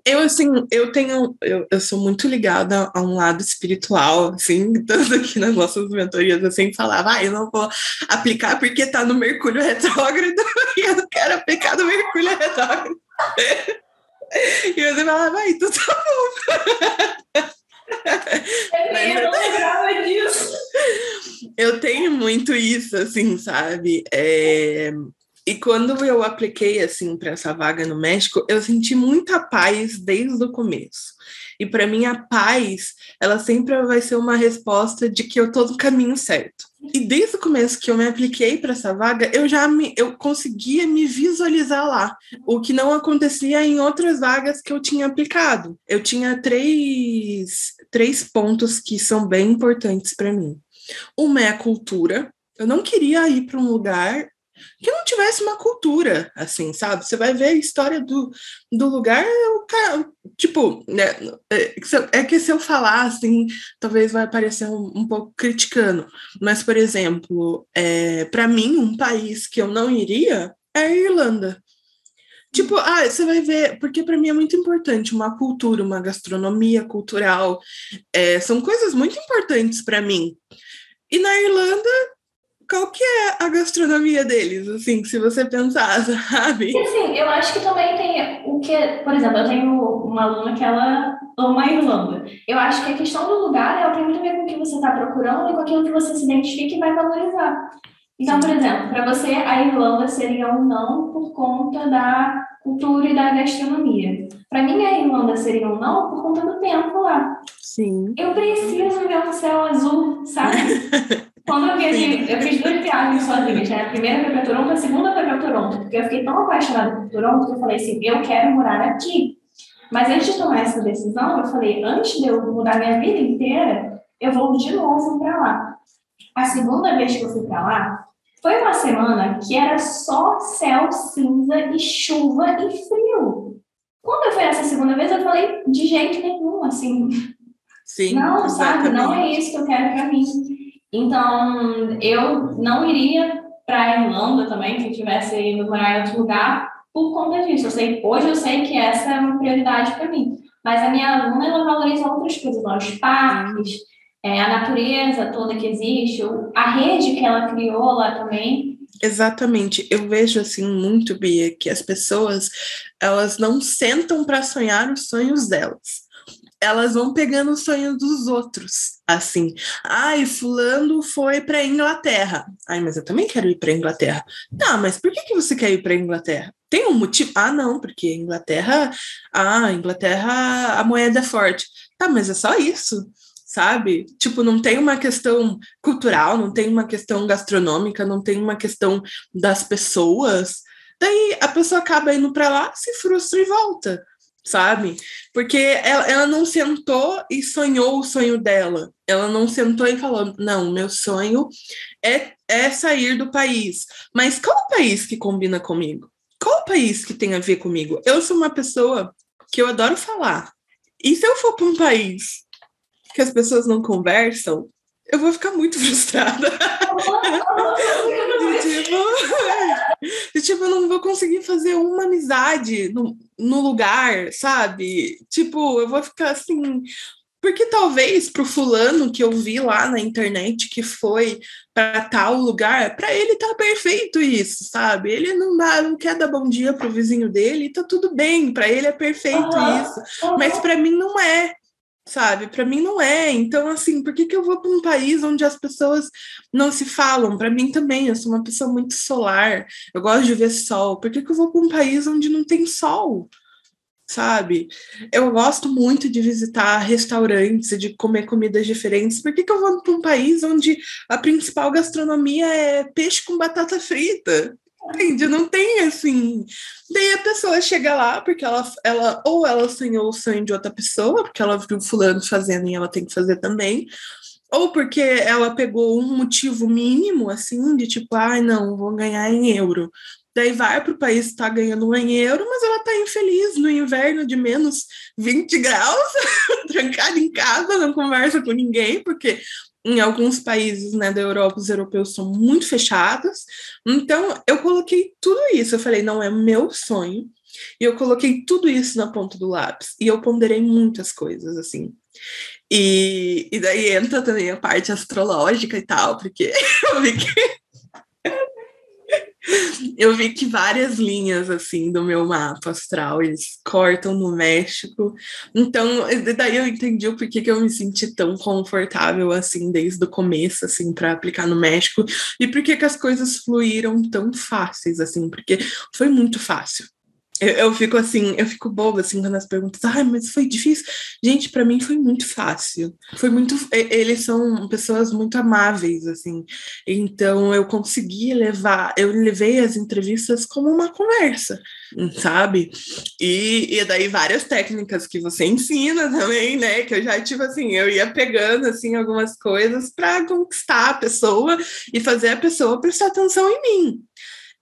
Eu, assim, eu tenho, eu, eu sou muito ligada a um lado espiritual, assim, tanto aqui nas nossas mentorias, eu sempre falava, ah, eu não vou aplicar porque tá no Mercúrio retrógrado e eu não quero aplicar no Mercúrio retrógrado. E você falava, vai, tudo tá bom. Eu não lembrava disso. Eu tenho muito isso, assim, sabe? É... E quando eu apliquei assim para essa vaga no México, eu senti muita paz desde o começo. E para mim a paz, ela sempre vai ser uma resposta de que eu tô no caminho certo. E desde o começo que eu me apliquei para essa vaga, eu já me, eu conseguia me visualizar lá, o que não acontecia em outras vagas que eu tinha aplicado. Eu tinha três, três pontos que são bem importantes para mim. Uma é a cultura. Eu não queria ir para um lugar que não tivesse uma cultura, assim, sabe? Você vai ver a história do, do lugar, o cara, tipo, né, é, é que se eu falar, assim, talvez vai parecer um, um pouco criticando, mas, por exemplo, é, para mim, um país que eu não iria é a Irlanda. Tipo, ah, você vai ver, porque para mim é muito importante uma cultura, uma gastronomia cultural, é, são coisas muito importantes para mim. E na Irlanda qual que é a gastronomia deles, assim, se você pensar, sabe? E, assim, eu acho que também tem o que, por exemplo, eu tenho uma aluna que ela ama a Irlanda. Eu acho que a questão do lugar, ela tem muito a ver com o que você está procurando e com aquilo que você se identifica e vai valorizar. Então, por exemplo, para você, a Irlanda seria um não por conta da cultura e da gastronomia. Para mim, a Irlanda seria um não por conta do tempo lá. Sim. Eu preciso ver um céu azul, sabe? Quando eu viajei, eu fiz duas viagens sozinhas, né? A primeira foi para Toronto, a segunda foi para Toronto, porque eu fiquei tão apaixonada por Toronto que eu falei assim, eu quero morar aqui. Mas antes de tomar essa decisão, eu falei, antes de eu mudar minha vida inteira, eu vou de novo para lá. A segunda vez que eu fui para lá, foi uma semana que era só céu cinza e chuva e frio. Quando eu fui essa segunda vez, eu falei de jeito nenhum, assim. Sim, não, exatamente. sabe? Não é isso que eu quero para mim. Então, eu não iria para a Irlanda também, se tivesse ido morar em outro lugar, por conta disso. Eu sei, hoje eu sei que essa é uma prioridade para mim. Mas a minha aluna, ela valoriza outras coisas, os parques, é, a natureza toda que existe, a rede que ela criou lá também. Exatamente. Eu vejo assim muito, Bia, que as pessoas elas não sentam para sonhar os sonhos delas. Elas vão pegando os sonhos dos outros, assim. Ai, fulano foi para Inglaterra. Ai, mas eu também quero ir para Inglaterra. Tá, mas por que, que você quer ir para Inglaterra? Tem um motivo? Ah, não, porque Inglaterra, ah, Inglaterra, a moeda é forte. Tá, mas é só isso sabe? Tipo, não tem uma questão cultural, não tem uma questão gastronômica, não tem uma questão das pessoas. Daí a pessoa acaba indo para lá, se frustra e volta, sabe? Porque ela, ela não sentou e sonhou o sonho dela. Ela não sentou e falou: não, meu sonho é, é sair do país. Mas qual o país que combina comigo? Qual o país que tem a ver comigo? Eu sou uma pessoa que eu adoro falar. E se eu for para um país que as pessoas não conversam, eu vou ficar muito frustrada. e, tipo, eu não vou conseguir fazer uma amizade no, no lugar, sabe? Tipo, eu vou ficar assim. Porque talvez para o fulano que eu vi lá na internet que foi para tal lugar, para ele tá perfeito isso, sabe? Ele não dá, não quer dar bom dia pro vizinho dele, tá tudo bem, para ele é perfeito isso. Mas para mim não é sabe? Para mim não é. Então, assim, por que, que eu vou para um país onde as pessoas não se falam? Para mim também, eu sou uma pessoa muito solar, eu gosto de ver sol. Por que, que eu vou para um país onde não tem sol? Sabe? Eu gosto muito de visitar restaurantes e de comer comidas diferentes. Por que, que eu vou para um país onde a principal gastronomia é peixe com batata frita? Entende? Não tem assim. Daí a pessoa chega lá porque ela, ela ou ela sonhou o sonho de outra pessoa, porque ela viu fulano fazendo e ela tem que fazer também, ou porque ela pegou um motivo mínimo, assim, de tipo, ai, ah, não, vou ganhar em euro. Daí vai para o país está ganhando em euro, mas ela está infeliz no inverno de menos 20 graus, trancada em casa, não conversa com ninguém, porque em alguns países né, da Europa, os europeus são muito fechados. Então, eu coloquei tudo isso. Eu falei, não é meu sonho. E eu coloquei tudo isso na ponta do lápis. E eu ponderei muitas coisas, assim. E, e daí entra também a parte astrológica e tal, porque eu vi que eu vi que várias linhas assim do meu mapa astral eles cortam no México. Então, daí eu entendi o porquê que eu me senti tão confortável assim desde o começo assim para aplicar no México e por que as coisas fluíram tão fáceis assim, porque foi muito fácil. Eu, eu, fico assim, eu fico boba assim quando as perguntas, ai, mas foi difícil. Gente, para mim foi muito fácil. Foi muito. Eles são pessoas muito amáveis, assim. Então eu consegui levar, eu levei as entrevistas como uma conversa, sabe? E, e daí várias técnicas que você ensina também, né? Que eu já, tipo assim, eu ia pegando assim algumas coisas para conquistar a pessoa e fazer a pessoa prestar atenção em mim.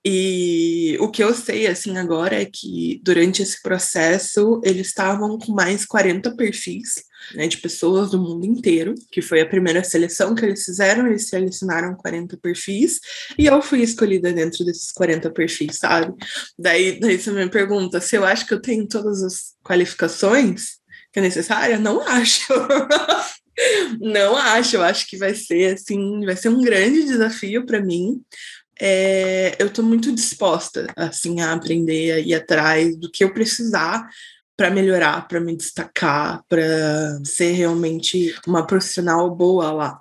E o que eu sei, assim, agora é que durante esse processo eles estavam com mais 40 perfis, né, de pessoas do mundo inteiro, que foi a primeira seleção que eles fizeram, eles selecionaram 40 perfis, e eu fui escolhida dentro desses 40 perfis, sabe? Daí, daí você me pergunta se eu acho que eu tenho todas as qualificações que é necessária? Não acho. Não acho, eu acho que vai ser assim, vai ser um grande desafio para mim, é, eu estou muito disposta assim a aprender a ir atrás do que eu precisar para melhorar, para me destacar, para ser realmente uma profissional boa lá.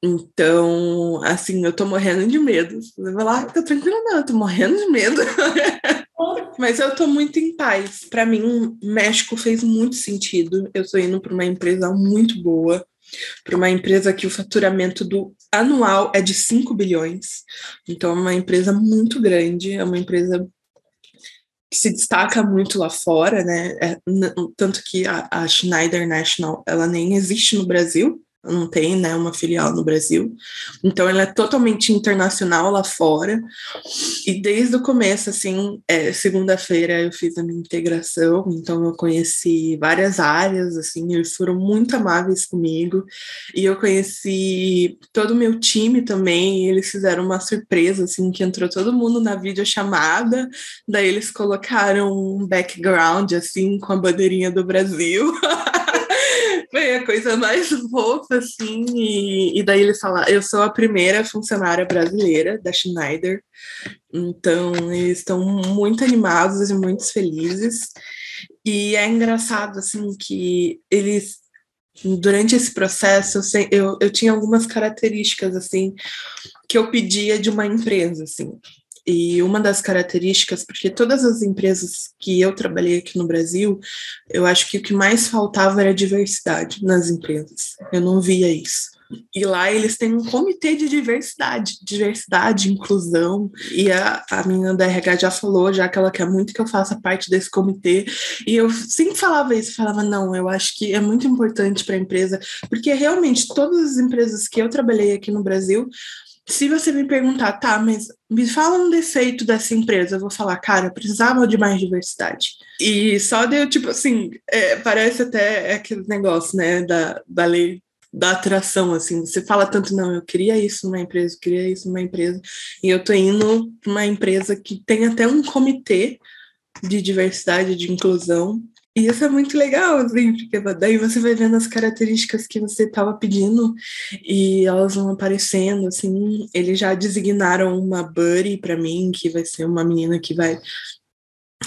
Então, assim, eu tô morrendo de medo. Você vai lá, tá tranquila, não, eu tô morrendo de medo. Mas eu tô muito em paz. Para mim, México fez muito sentido. Eu tô indo para uma empresa muito boa para uma empresa que o faturamento do anual é de 5 bilhões. Então, é uma empresa muito grande, é uma empresa que se destaca muito lá fora, né? É, tanto que a, a, Schneider National ela nem existe no Brasil, não tem né, uma filial no Brasil. Então, ela é totalmente internacional lá fora. E desde o começo, assim, é, segunda-feira eu fiz a minha integração, então eu conheci várias áreas, assim, eles foram muito amáveis comigo. E eu conheci todo o meu time também, eles fizeram uma surpresa, assim, que entrou todo mundo na videochamada, daí eles colocaram um background, assim, com a bandeirinha do Brasil. Foi a coisa mais fofa, assim. E, e daí eles falaram: eu sou a primeira funcionária brasileira da Schneider. Então, eles estão muito animados e muito felizes. E é engraçado, assim, que eles durante esse processo eu, eu, eu, tinha algumas características assim que eu pedia de uma empresa assim e uma das características, porque todas as empresas que eu trabalhei aqui no Brasil, eu acho que o que mais faltava era diversidade nas empresas. Eu não via isso. E lá eles têm um comitê de diversidade, diversidade, inclusão. E a, a menina da RH já falou, já que ela quer muito que eu faça parte desse comitê. E eu sempre falava isso, falava, não, eu acho que é muito importante para a empresa, porque realmente todas as empresas que eu trabalhei aqui no Brasil, se você me perguntar, tá, mas me fala um defeito dessa empresa, eu vou falar, cara, precisava de mais diversidade. E só deu, tipo assim, é, parece até aquele negócio, né, da, da lei da atração, assim, você fala tanto, não, eu queria isso numa empresa, eu queria isso numa empresa, e eu tô indo para uma empresa que tem até um comitê de diversidade, de inclusão, e isso é muito legal, assim, porque daí você vai vendo as características que você estava pedindo e elas vão aparecendo, assim. Eles já designaram uma buddy para mim, que vai ser uma menina que vai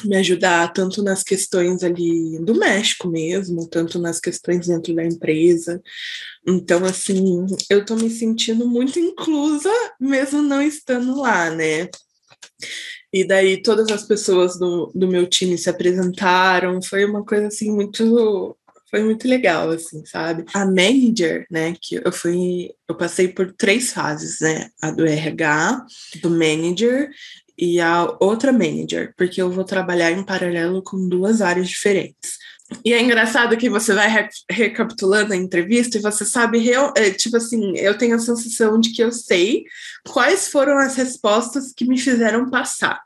me ajudar tanto nas questões ali do México mesmo, tanto nas questões dentro da empresa. Então, assim, eu estou me sentindo muito inclusa, mesmo não estando lá, né? E daí todas as pessoas do, do meu time se apresentaram, foi uma coisa assim muito foi muito legal, assim, sabe? A manager, né, que eu fui, eu passei por três fases, né? A do RH, do manager e a outra manager, porque eu vou trabalhar em paralelo com duas áreas diferentes. E é engraçado que você vai re recapitulando a entrevista e você sabe, real, é, tipo assim, eu tenho a sensação de que eu sei quais foram as respostas que me fizeram passar.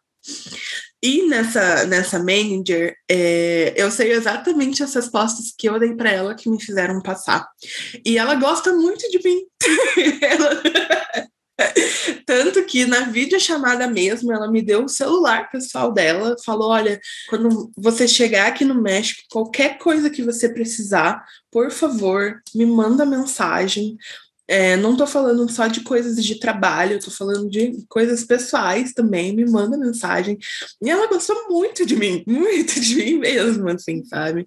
E nessa, nessa manager, é, eu sei exatamente as respostas que eu dei para ela que me fizeram passar. E ela gosta muito de mim. ela, tanto que na videochamada mesmo, ela me deu o celular pessoal dela, falou: olha, quando você chegar aqui no México, qualquer coisa que você precisar, por favor, me manda mensagem. É, não estou falando só de coisas de trabalho, estou falando de coisas pessoais também. Me manda mensagem. E ela gostou muito de mim, muito de mim mesmo, assim, sabe?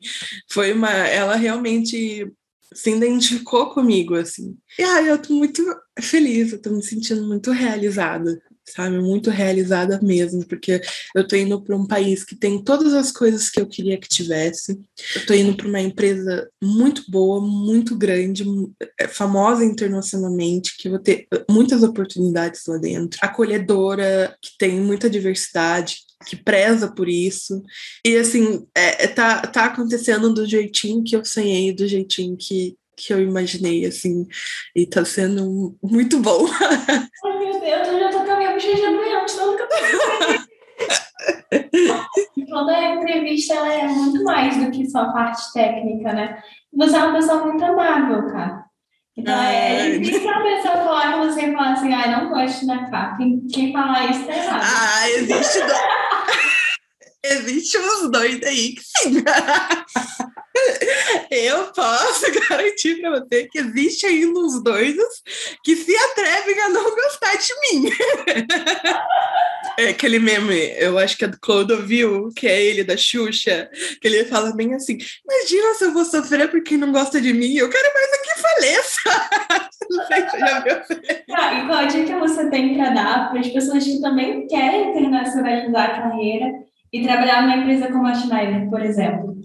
Foi uma. Ela realmente se identificou comigo, assim. E ai, eu tô muito feliz, eu tô me sentindo muito realizada, sabe? Muito realizada mesmo, porque eu tô indo para um país que tem todas as coisas que eu queria que tivesse. Eu tô indo para uma empresa muito boa, muito grande, é, famosa internacionalmente, que vou ter muitas oportunidades lá dentro, acolhedora, que tem muita diversidade, que preza por isso. E assim, é, é, tá, tá acontecendo do jeitinho que eu sonhei, do jeitinho que, que eu imaginei, assim, e tá sendo muito bom. Ai, meu Deus, eu já tô com a minha bochecha doente, eu tô Toda entrevista ela é muito mais do que só a parte técnica, né? Você é uma pessoa muito amável, cara. Então, é, é difícil a pessoa falar com você e falar assim, ah, não gosto da capa. Quem, falar isso tá errado. Ah, existe. Existe uns doidos aí que sim. Eu posso garantir para você que existe ainda uns doidos que se atrevem a não gostar de mim. É aquele meme, eu acho que é do Clodovil, que é ele da Xuxa, que ele fala bem assim: Imagina se eu vou sofrer porque não gosta de mim, eu quero mais é que faleça. Não sei se já viu. Ah, e qual dica você tem para dar para as pessoas que também querem internacionalizar a carreira e trabalhar numa empresa como a Schneider, por exemplo?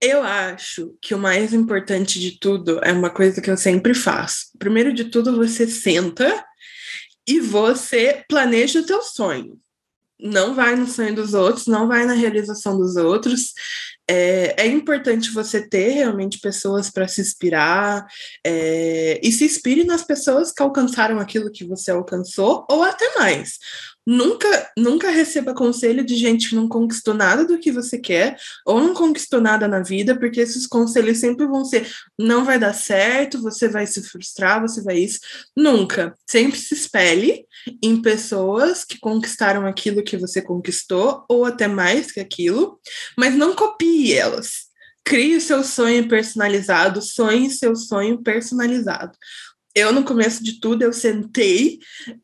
Eu acho que o mais importante de tudo é uma coisa que eu sempre faço. Primeiro de tudo, você senta e você planeja o teu sonho. não vai no sonho dos outros, não vai na realização dos outros. É, é importante você ter realmente pessoas para se inspirar é, e se inspire nas pessoas que alcançaram aquilo que você alcançou ou até mais. Nunca, nunca receba conselho de gente que não conquistou nada do que você quer ou não conquistou nada na vida, porque esses conselhos sempre vão ser: não vai dar certo, você vai se frustrar, você vai isso. Nunca. Sempre se espelhe em pessoas que conquistaram aquilo que você conquistou ou até mais que aquilo, mas não copie elas. Crie o seu sonho personalizado, sonhe seu sonho personalizado eu, no começo de tudo, eu sentei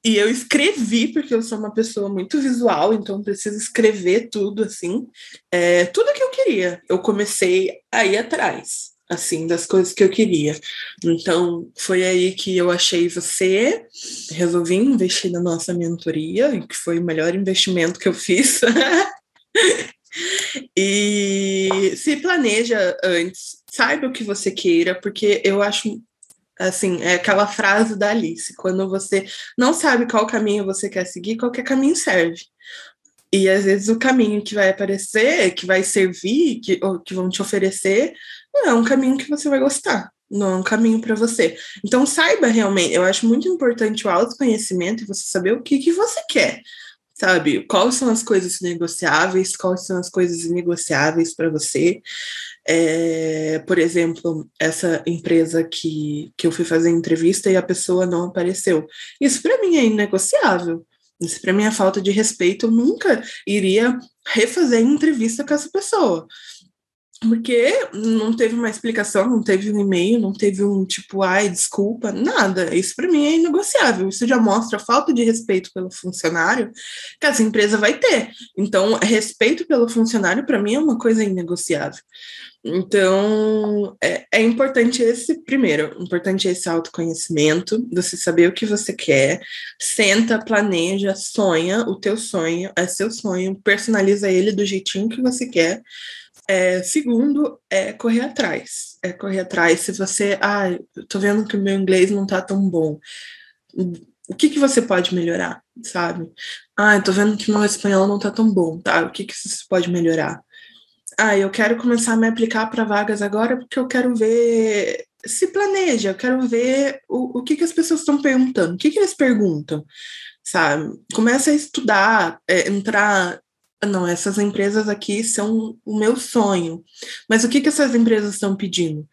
e eu escrevi, porque eu sou uma pessoa muito visual, então preciso escrever tudo, assim, é, tudo que eu queria. Eu comecei a ir atrás, assim, das coisas que eu queria. Então, foi aí que eu achei você, resolvi investir na nossa mentoria, que foi o melhor investimento que eu fiz. e se planeja antes, saiba o que você queira, porque eu acho Assim, é aquela frase da Alice: quando você não sabe qual caminho você quer seguir, qualquer caminho serve. E às vezes o caminho que vai aparecer, que vai servir, que, ou que vão te oferecer, não é um caminho que você vai gostar, não é um caminho para você. Então saiba realmente, eu acho muito importante o autoconhecimento e você saber o que, que você quer sabe? Quais são as coisas negociáveis, quais são as coisas inegociáveis para você. É, por exemplo, essa empresa que, que eu fui fazer entrevista e a pessoa não apareceu. Isso para mim é inegociável. Isso para mim é falta de respeito. Eu nunca iria refazer entrevista com essa pessoa. Porque não teve uma explicação, não teve um e-mail, não teve um tipo, ai, desculpa, nada. Isso para mim é inegociável. Isso já mostra falta de respeito pelo funcionário que essa empresa vai ter. Então, respeito pelo funcionário, para mim, é uma coisa inegociável. Então, é, é, importante esse, primeiro, importante esse autoconhecimento, você saber o que você quer, senta, planeja, sonha, o teu sonho é seu sonho, personaliza ele do jeitinho que você quer. É, segundo, é correr atrás. É correr atrás. Se você, ah, tô vendo que o meu inglês não tá tão bom. O que, que você pode melhorar, sabe? Ah, tô vendo que meu espanhol não tá tão bom, tá? O que, que você pode melhorar? ah, eu quero começar a me aplicar para vagas agora porque eu quero ver. Se planeja, eu quero ver o, o que, que as pessoas estão perguntando, o que, que eles perguntam, sabe? Começa a estudar, é, entrar não, essas empresas aqui são o meu sonho. Mas o que, que essas empresas estão pedindo?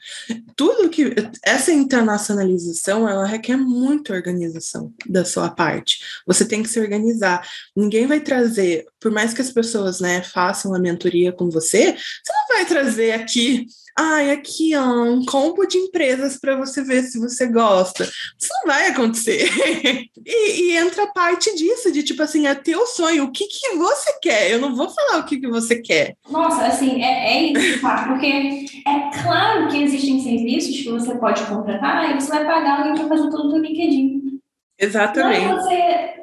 Tudo que. Essa internacionalização, ela requer muita organização da sua parte. Você tem que se organizar. Ninguém vai trazer, por mais que as pessoas né, façam a mentoria com você, você não vai trazer aqui ai, aqui, ó, um combo de empresas para você ver se você gosta. Isso não vai acontecer. e, e, entra a parte disso, de tipo assim, é teu sonho, o que, que você quer? Eu não vou falar o que, que você quer. Nossa, assim, é, é isso, tá? Porque é claro que existem serviços que você pode contratar e você vai pagar alguém para fazer tudo no LinkedIn. Exatamente. Mas você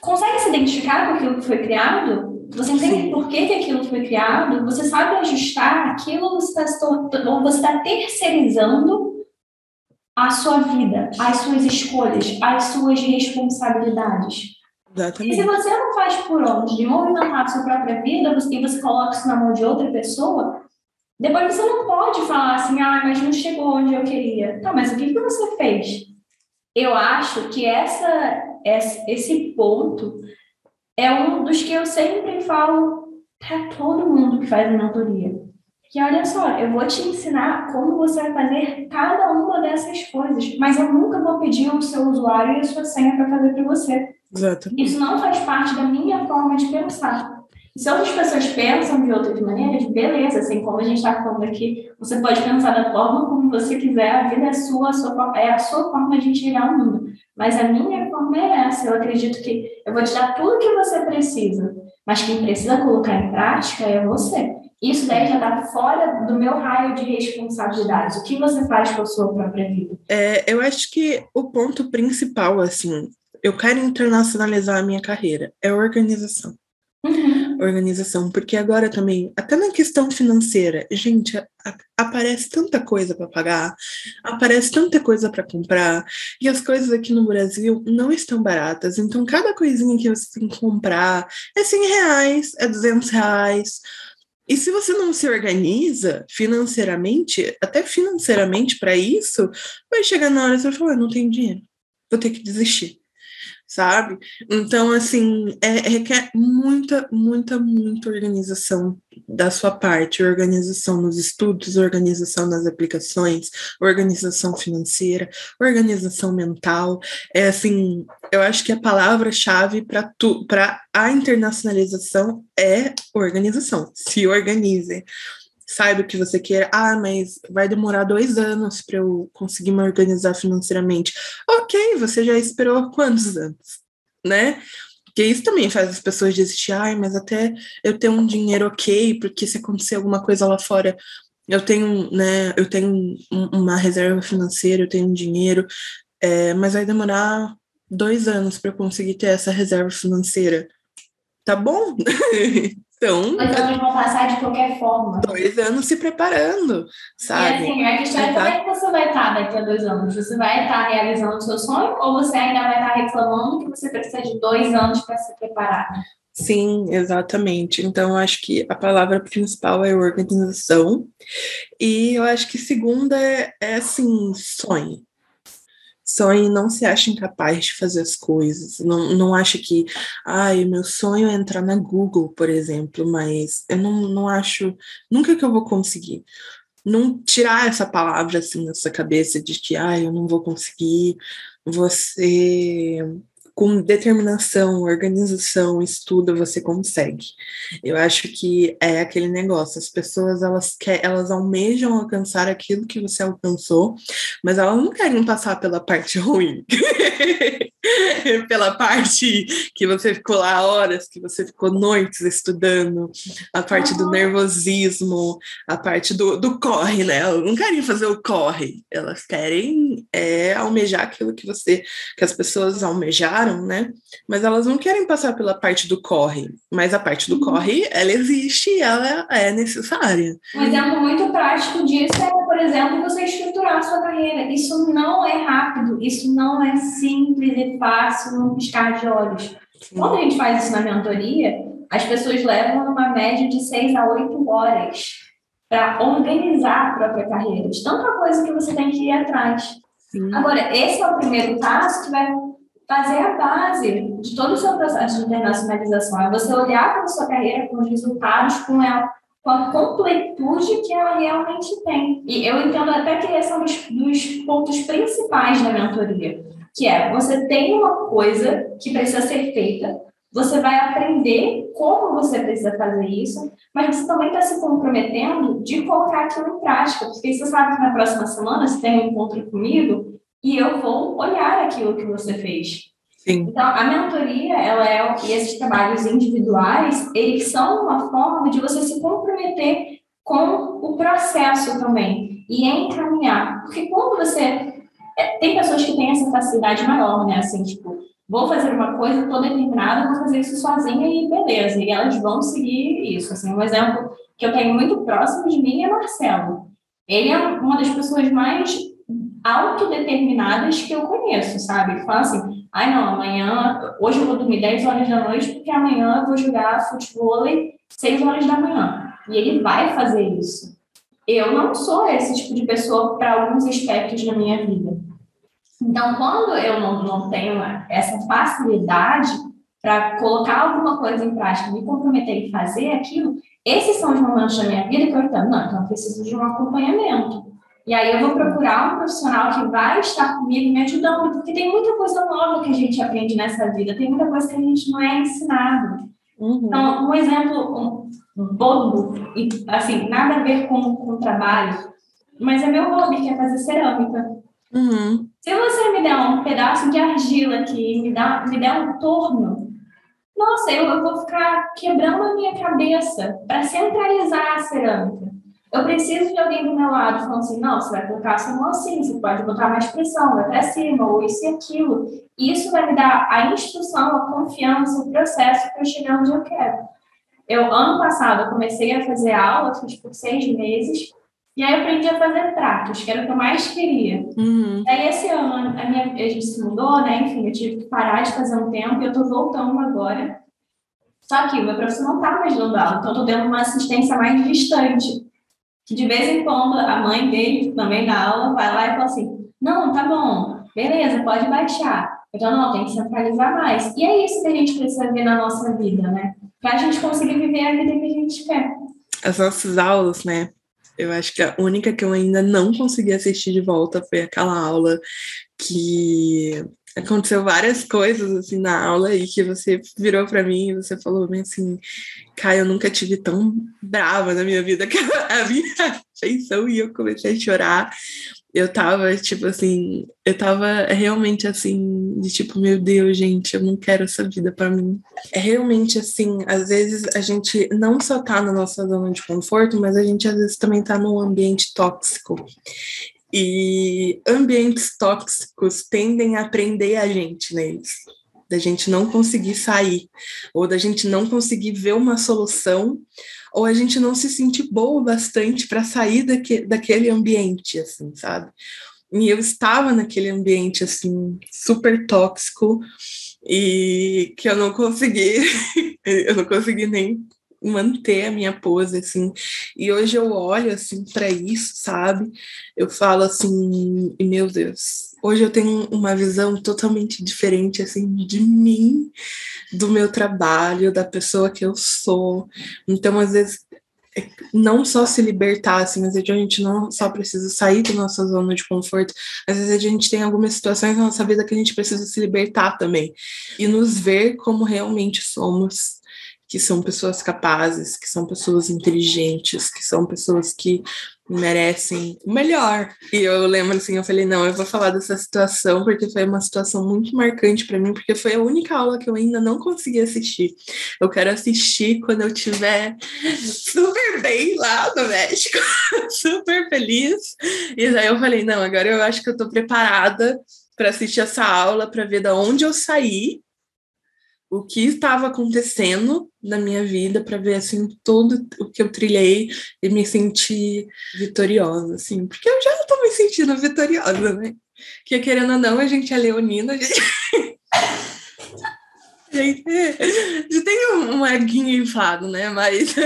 consegue se identificar com aquilo que foi criado? Você entende por que, que aquilo foi criado, você sabe ajustar aquilo, você está ou você está terceirizando a sua vida, as suas escolhas, as suas responsabilidades. Exatamente. E se você não faz por onde de movimentar a sua própria vida e você coloca isso na mão de outra pessoa, depois você não pode falar assim, ah, mas não chegou onde eu queria. Tá, mas o que, que você fez? Eu acho que essa, esse ponto é um dos que eu sempre falo para todo mundo que faz mentoria. Que olha só, eu vou te ensinar como você vai fazer cada uma dessas coisas, mas eu nunca vou pedir o seu usuário e a sua senha para fazer para você. Exatamente. Isso não faz parte da minha forma de pensar. Se outras pessoas pensam de outras maneiras, beleza, assim como a gente está falando aqui, você pode pensar da forma como você quiser, a vida é sua, a sua é a sua forma de enxergar o mundo. Mas a minha forma é essa, eu acredito que eu vou te dar tudo que você precisa, mas quem precisa colocar em prática é você. Isso daí já está fora do meu raio de responsabilidades. O que você faz com a sua própria vida? É, eu acho que o ponto principal, assim, eu quero internacionalizar a minha carreira, é organização. Organização, porque agora também, até na questão financeira, gente, a, a, aparece tanta coisa para pagar, aparece tanta coisa para comprar, e as coisas aqui no Brasil não estão baratas, então cada coisinha que você tem que comprar é 100 reais, é 200 reais. E se você não se organiza financeiramente, até financeiramente para isso, vai chegar na hora que você vai falar, ah, não tenho dinheiro, vou ter que desistir sabe? Então, assim, é, requer muita, muita, muita organização da sua parte, organização nos estudos, organização nas aplicações, organização financeira, organização mental. É assim, eu acho que a palavra-chave para para a internacionalização é organização. Se organize saiba o que você quer. Ah, mas vai demorar dois anos para eu conseguir me organizar financeiramente. Ok, você já esperou quantos anos, né? Porque isso também faz as pessoas desistir. Ai, mas até eu ter um dinheiro ok, porque se acontecer alguma coisa lá fora, eu tenho, né? Eu tenho uma reserva financeira, eu tenho um dinheiro, é, mas vai demorar dois anos para eu conseguir ter essa reserva financeira. Tá bom? Então. Dois anos vão passar de qualquer forma. Dois anos se preparando, sabe? E assim, a questão é como é que você vai estar daqui a dois anos? Você vai estar realizando o seu sonho ou você ainda vai estar reclamando que você precisa de dois anos para se preparar? Sim, exatamente. Então, eu acho que a palavra principal é organização. E eu acho que segunda é, é assim, sonho sonhe não se acha incapaz de fazer as coisas. Não, não acha que, ai, meu sonho é entrar na Google, por exemplo, mas eu não, não acho, nunca que eu vou conseguir. Não tirar essa palavra assim na sua cabeça de que, ai, eu não vou conseguir. Você com determinação, organização, estudo, você consegue. Eu acho que é aquele negócio, as pessoas elas quer, elas almejam alcançar aquilo que você alcançou, mas elas não querem passar pela parte ruim. pela parte que você ficou lá horas, que você ficou noites estudando, a parte do nervosismo, a parte do, do corre, né? Elas não querem fazer o corre, elas querem é, almejar aquilo que você, que as pessoas almejaram, né? Mas elas não querem passar pela parte do corre, mas a parte do uhum. corre, ela existe, ela é necessária. Um exemplo muito prático disso é, por exemplo, você estruturar a sua carreira. Isso não é rápido, isso não é simples e fácil num piscar de olhos. Quando a gente faz isso na mentoria, as pessoas levam uma média de seis a oito horas para organizar a própria carreira, de tanta coisa que você tem que ir atrás. Sim. Agora, esse é o primeiro passo que vai fazer a base de todo o seu processo de internacionalização. É você olhar para a sua carreira com os resultados, com ela, com a completude que ela realmente tem. E eu entendo até que esse é um dos, dos pontos principais da mentoria que é você tem uma coisa que precisa ser feita, você vai aprender como você precisa fazer isso, mas você também está se comprometendo de colocar aquilo em prática, porque você sabe que na próxima semana você tem um encontro comigo e eu vou olhar aquilo que você fez. Sim. Então, a mentoria, ela é, e esses trabalhos individuais, eles são uma forma de você se comprometer com o processo também e encaminhar. Porque quando você é, tem pessoas que têm essa facilidade maior, né? Assim, tipo, vou fazer uma coisa, estou determinada, vou fazer isso sozinha e beleza. E elas vão seguir isso. Assim, um exemplo que eu tenho muito próximo de mim é Marcelo. Ele é uma das pessoas mais autodeterminadas que eu conheço, sabe? Ele fala assim, ai não, amanhã, hoje eu vou dormir 10 horas da noite, porque amanhã eu vou jogar futebol 6 horas da manhã. E ele vai fazer isso. Eu não sou esse tipo de pessoa para alguns aspectos da minha vida. Então, quando eu não, não tenho essa facilidade para colocar alguma coisa em prática, me comprometer e fazer aquilo, esses são os momentos da minha vida que eu entendo, não, então eu preciso de um acompanhamento. E aí eu vou procurar um profissional que vai estar comigo me ajudando, porque tem muita coisa nova que a gente aprende nessa vida, tem muita coisa que a gente não é ensinado. Uhum. Então, um exemplo um bobo, e assim, nada a ver com, com o trabalho, mas é meu hobby, que é fazer cerâmica. Uhum. Se você me der um pedaço de argila aqui, me, dá, me der um torno, nossa, eu, eu vou ficar quebrando a minha cabeça para centralizar a cerâmica. Eu preciso de alguém do meu lado falando assim, não, você vai colocar sua mão assim, você pode botar mais pressão, vai para cima, ou isso e aquilo. Isso vai me dar a instrução, a confiança, o processo para eu chegar onde eu quero. Eu, ano passado, eu comecei a fazer aula, fiz por seis meses, e aí eu aprendi a fazer pratos, que era o que eu mais queria. Uhum. Aí esse ano a, minha, a gente se mudou, né? Enfim, eu tive que parar de fazer um tempo e eu tô voltando agora. Só que o meu professor não tá mais dando aula, então eu tô tendo uma assistência mais distante. De vez em quando a mãe dele, também dá aula, vai lá e fala assim: não, tá bom, beleza, pode baixar. Então, não, tem que centralizar mais. E é isso que a gente precisa ver na nossa vida, né? Para a gente conseguir viver a vida que a gente quer. As nossas aulas, né? Eu acho que a única que eu ainda não consegui assistir de volta foi aquela aula que aconteceu várias coisas assim na aula e que você virou para mim e você falou bem assim, Caio, eu nunca tive tão brava na minha vida que a minha feição e eu comecei a chorar eu tava, tipo assim, eu tava realmente assim, de tipo, meu Deus, gente, eu não quero essa vida para mim. É realmente assim, às vezes a gente não só tá na nossa zona de conforto, mas a gente às vezes também tá num ambiente tóxico. E ambientes tóxicos tendem a prender a gente neles. Da gente não conseguir sair, ou da gente não conseguir ver uma solução, ou a gente não se sentir boa bastante para sair daque, daquele ambiente, assim, sabe? E eu estava naquele ambiente, assim, super tóxico, e que eu não consegui, eu não consegui nem manter a minha pose assim. E hoje eu olho assim para isso, sabe? Eu falo assim, meu Deus, hoje eu tenho uma visão totalmente diferente assim de mim, do meu trabalho, da pessoa que eu sou. Então, às vezes é não só se libertar, assim, às vezes a gente não só precisa sair da nossa zona de conforto, às vezes a gente tem algumas situações na nossa vida que a gente precisa se libertar também e nos ver como realmente somos que são pessoas capazes, que são pessoas inteligentes, que são pessoas que merecem o melhor. E eu lembro assim, eu falei, não, eu vou falar dessa situação porque foi uma situação muito marcante para mim, porque foi a única aula que eu ainda não consegui assistir. Eu quero assistir quando eu tiver super bem lá no México, super feliz. E daí eu falei, não, agora eu acho que eu tô preparada para assistir essa aula, para ver da onde eu saí o que estava acontecendo na minha vida para ver assim tudo o que eu trilhei e me sentir vitoriosa, assim, porque eu já estou me sentindo vitoriosa, né? Que querendo ou não, a gente é leonina, a gente, a gente, a gente tem um, eguinho inflado, né? Mas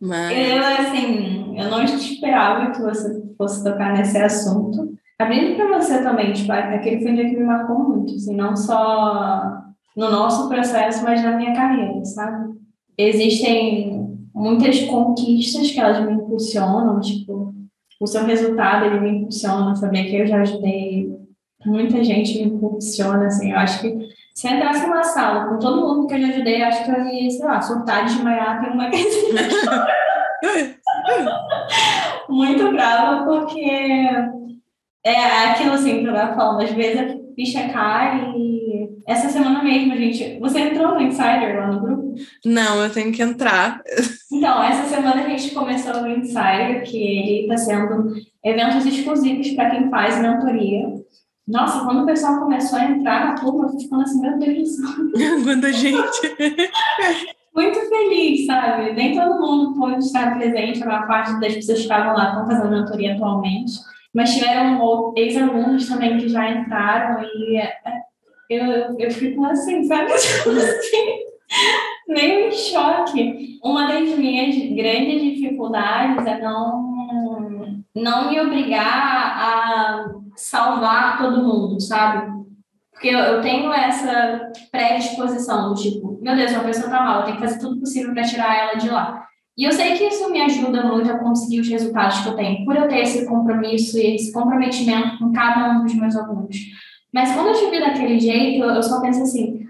Mas... Eu, assim, eu não esperava que você fosse tocar nesse assunto, Abrindo para você também, tipo, aquele foi um dia que me marcou muito, assim, não só no nosso processo, mas na minha carreira, sabe? Existem muitas conquistas que elas me impulsionam, tipo, o seu resultado, ele me impulsiona, saber que eu já ajudei muita gente me impulsiona, assim, eu acho que se eu entrasse numa sala com todo mundo que eu já ajudei, eu acho que eu ia, sei lá, surtar de desmaiar, tem uma muito brava, porque é aquilo assim que eu tava falando, às vezes a ficha cai e essa semana mesmo, gente. Você entrou no Insider lá no grupo? Não, eu tenho que entrar. Então, essa semana a gente começou no Insider, que ele está sendo eventos exclusivos para quem faz mentoria. Nossa, quando o pessoal começou a entrar na turma, eu fui ficando assim, meu Deus do céu. Quanta gente. Muito feliz, sabe? Nem todo mundo pôde estar presente, a maior parte das pessoas que estavam lá estão fazendo mentoria atualmente. Mas tiveram ex-alunos também que já entraram e é, eu, eu, eu fico assim, sabe? Assim, meio em choque. Uma das minhas grandes dificuldades é não, não me obrigar a salvar todo mundo, sabe? Porque eu, eu tenho essa predisposição tipo, meu Deus, uma pessoa tá mal, eu tenho que fazer tudo possível para tirar ela de lá. E eu sei que isso me ajuda muito a conseguir os resultados que eu tenho, por eu ter esse compromisso e esse comprometimento com cada um dos meus alunos. Mas quando eu te vi daquele jeito, eu só penso assim: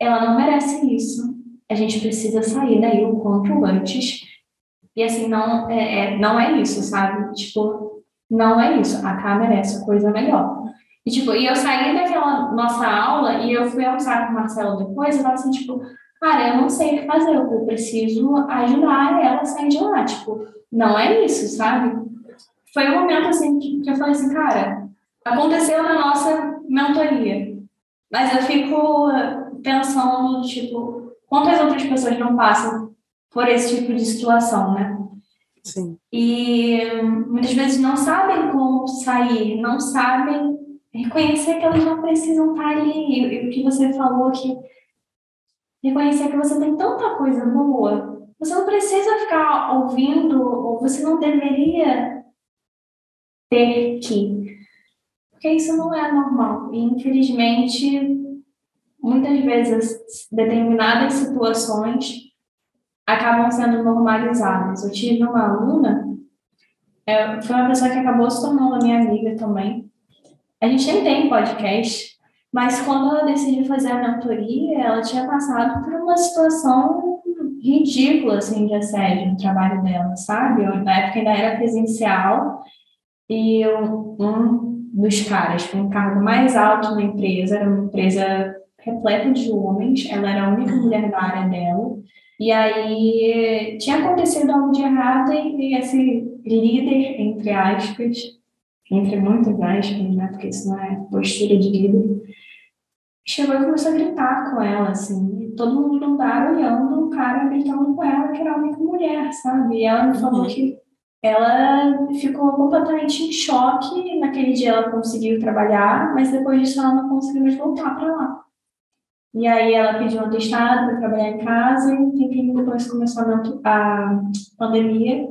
ela não merece isso. A gente precisa sair daí o quanto antes. E assim, não é, é, não é isso, sabe? Tipo, não é isso. A Cá merece coisa melhor. E, tipo, e eu saí daquela nossa aula e eu fui almoçar com o Marcelo depois e tava assim, tipo, cara, eu não sei o que fazer, eu preciso ajudar ela a sair de lá. Tipo, não é isso, sabe? Foi um momento assim que, que eu falei assim, cara, aconteceu na nossa mentoria, mas eu fico pensando, tipo, quantas outras pessoas não passam por esse tipo de situação, né? Sim. E muitas vezes não sabem como sair, não sabem reconhecer que elas não precisam estar ali. E o que você falou que reconhecer que você tem tanta coisa boa, você não precisa ficar ouvindo, ou você não deveria ter que. Porque isso não é normal. E, infelizmente, muitas vezes, determinadas situações acabam sendo normalizadas. Eu tive uma aluna, é, foi uma pessoa que acabou se tornando minha amiga também. A gente nem tem podcast, mas quando ela decidiu fazer a mentoria, ela tinha passado por uma situação ridícula, assim, de assédio no trabalho dela, sabe? Eu, na época ainda era presencial. E eu, um dos caras com um cargo mais alto na empresa, era uma empresa repleta de homens, ela era a única mulher na área dela, e aí tinha acontecido algo de errado e esse líder, entre aspas, entre muitas aspas, né, porque isso não é postura de líder, chegou e começou a gritar com ela, assim, e todo mundo no bar olhando o cara gritando com ela, que era a única mulher, sabe? E ela me falou uhum. que ela ficou completamente em choque. Naquele dia ela conseguiu trabalhar, mas depois disso ela não conseguiu mais voltar para lá. E aí ela pediu um atestado para trabalhar em casa e um tempinho depois começou a pandemia.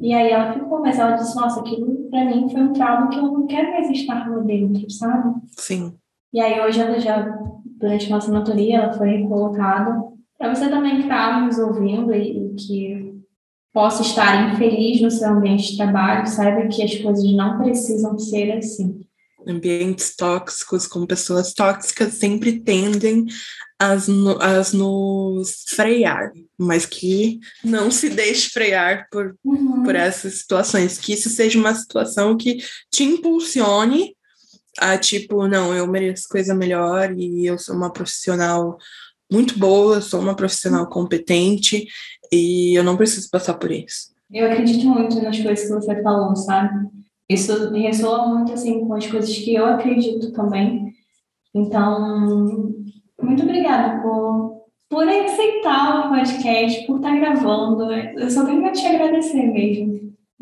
E aí ela ficou, mas ela disse, nossa, aquilo para mim foi um trauma que eu não quero mais estar lá dentro, sabe? Sim. E aí hoje ela já, durante a nossa mentoria, ela foi recolocada. Para você também que está nos ouvindo e, e que possa estar infeliz no seu ambiente de trabalho, saiba que as coisas não precisam ser assim ambientes tóxicos com pessoas tóxicas sempre tendem a, a nos frear, mas que não se deixe frear por, uhum. por essas situações, que isso seja uma situação que te impulsione a tipo, não, eu mereço coisa melhor e eu sou uma profissional muito boa, sou uma profissional competente e eu não preciso passar por isso. Eu acredito muito nas coisas que você falou, sabe? Isso ressoa muito assim com as coisas que eu acredito também. Então, muito obrigada por, por aceitar o podcast, por estar gravando. Eu só tenho a te agradecer mesmo.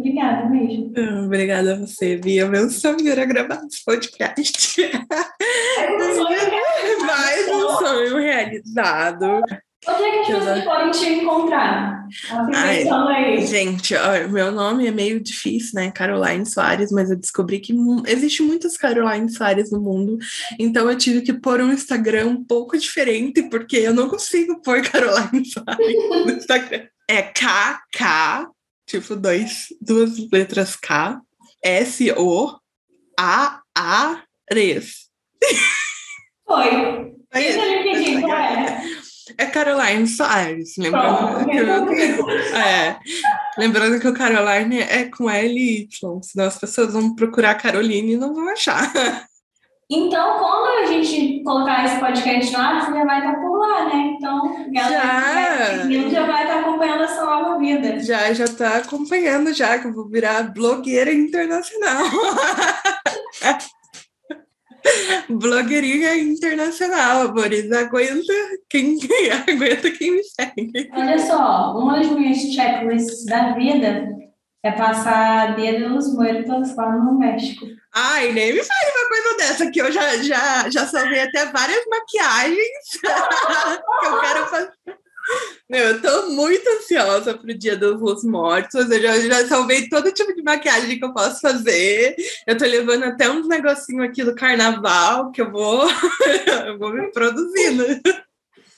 Obrigada mesmo. Obrigada a você, Bia. Meu sonho era gravar esse podcast. É um sonho Mais um sonho realizado. Onde é que as pessoas podem te encontrar? Ai, aí. Gente, ó, meu nome é meio difícil, né? Caroline Soares, mas eu descobri que existe muitas Caroline Soares no mundo, então eu tive que pôr um Instagram um pouco diferente, porque eu não consigo pôr Caroline Soares no Instagram. É KK, tipo dois, duas letras K, S-O-A-A-Res. Foi. Foi isso. Isso eu é. É Caroline Soares, lembrando, que, eu, é, lembrando que o Caroline é com L e Y, senão as pessoas vão procurar Caroline e não vão achar. Então, quando a gente colocar esse podcast no ar, você já vai estar por lá, né? Então, galera já, já vai estar acompanhando essa nova vida. Já, já está acompanhando já, que eu vou virar blogueira internacional. Blogueirinha internacional, amores. Aguenta quem, aguenta quem me segue. Olha só, uma das minhas checklists da vida é passar dedo nos muertos lá no México. Ai, nem me fale uma coisa dessa, que eu já, já, já salvei até várias maquiagens que eu quero fazer. Meu, eu tô muito ansiosa pro dia dos mortos. Eu já, já salvei todo tipo de maquiagem que eu posso fazer. Eu tô levando até uns negocinhos aqui do carnaval que eu vou, eu vou me produzindo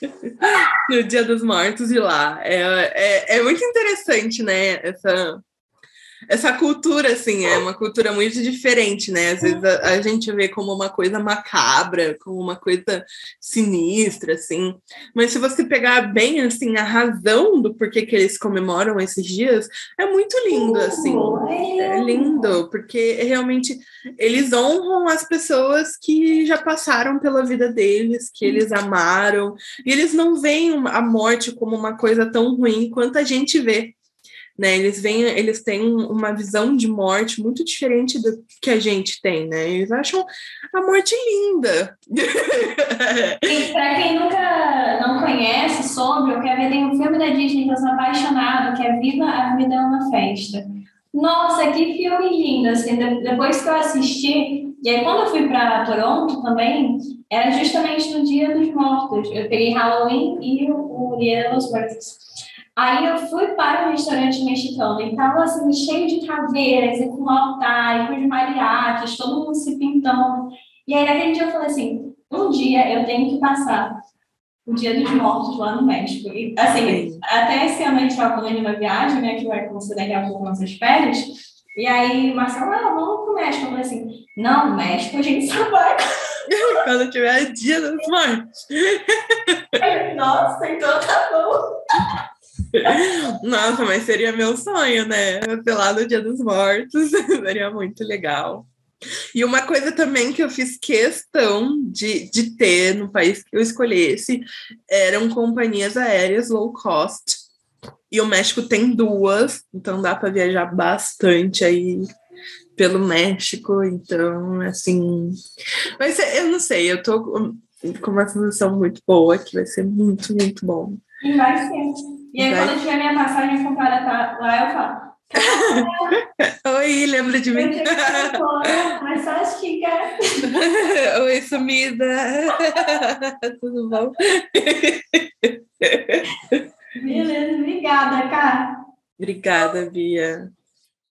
no dia dos mortos e lá. É, é, é muito interessante, né? Essa, essa cultura, assim, é uma cultura muito diferente, né? Às vezes a, a, gente vê como uma coisa macabra, como uma coisa sinistra, assim. Mas se você pegar bem, assim, a razão do porquê que eles comemoram esses dias, é muito lindo, assim. É lindo, porque realmente eles honram as pessoas que já passaram pela vida deles, que eles amaram, e eles não veem a morte como uma coisa tão ruim quanto a gente vê né? Eles vêm, eles têm uma visão de morte muito diferente do que a gente tem, né? Eles acham a morte linda. Para quem nunca não conhece sobre, eu quero ver, tem um filme da Disney que eu sou apaixonado, que é Viva a Vida é uma Festa. Nossa, que filme lindo! Assim, depois que eu assisti, e aí quando eu fui para Toronto também, era justamente no Dia dos Mortos. Eu peguei Halloween e o Dia dos Mortos. Aí eu fui para um restaurante mexicano e estava assim, cheio de caveiras, e com altar, e com os mariachis, todo mundo se pintando. E aí naquele dia eu falei assim, um dia eu tenho que passar o Dia dos Mortos lá no México. E, assim, até esse ano a gente estava de uma viagem, né, que vai acontecer daqui a pouco nossas férias. E aí, Marcelo, ah, vamos pro México. Eu falei assim, não, México a gente só vai. Quando tiver Dia dos Mortos. Nossa, então tá bom. Nossa, mas seria meu sonho, né? Sei lá no Dia dos Mortos. seria muito legal. E uma coisa também que eu fiz questão de, de ter no país que eu escolhesse eram companhias aéreas low cost. E o México tem duas, então dá para viajar bastante aí pelo México. Então, assim. Mas eu não sei, eu tô com uma sensação muito boa que vai ser muito, muito bom. E vai ser. E aí, vai. quando eu tiver minha passagem comprada lá, eu falo. Oi, lembra de mim? Mas só chica. Oi, sumida. Tudo bom? Beleza, obrigada, cara. Obrigada, Bia.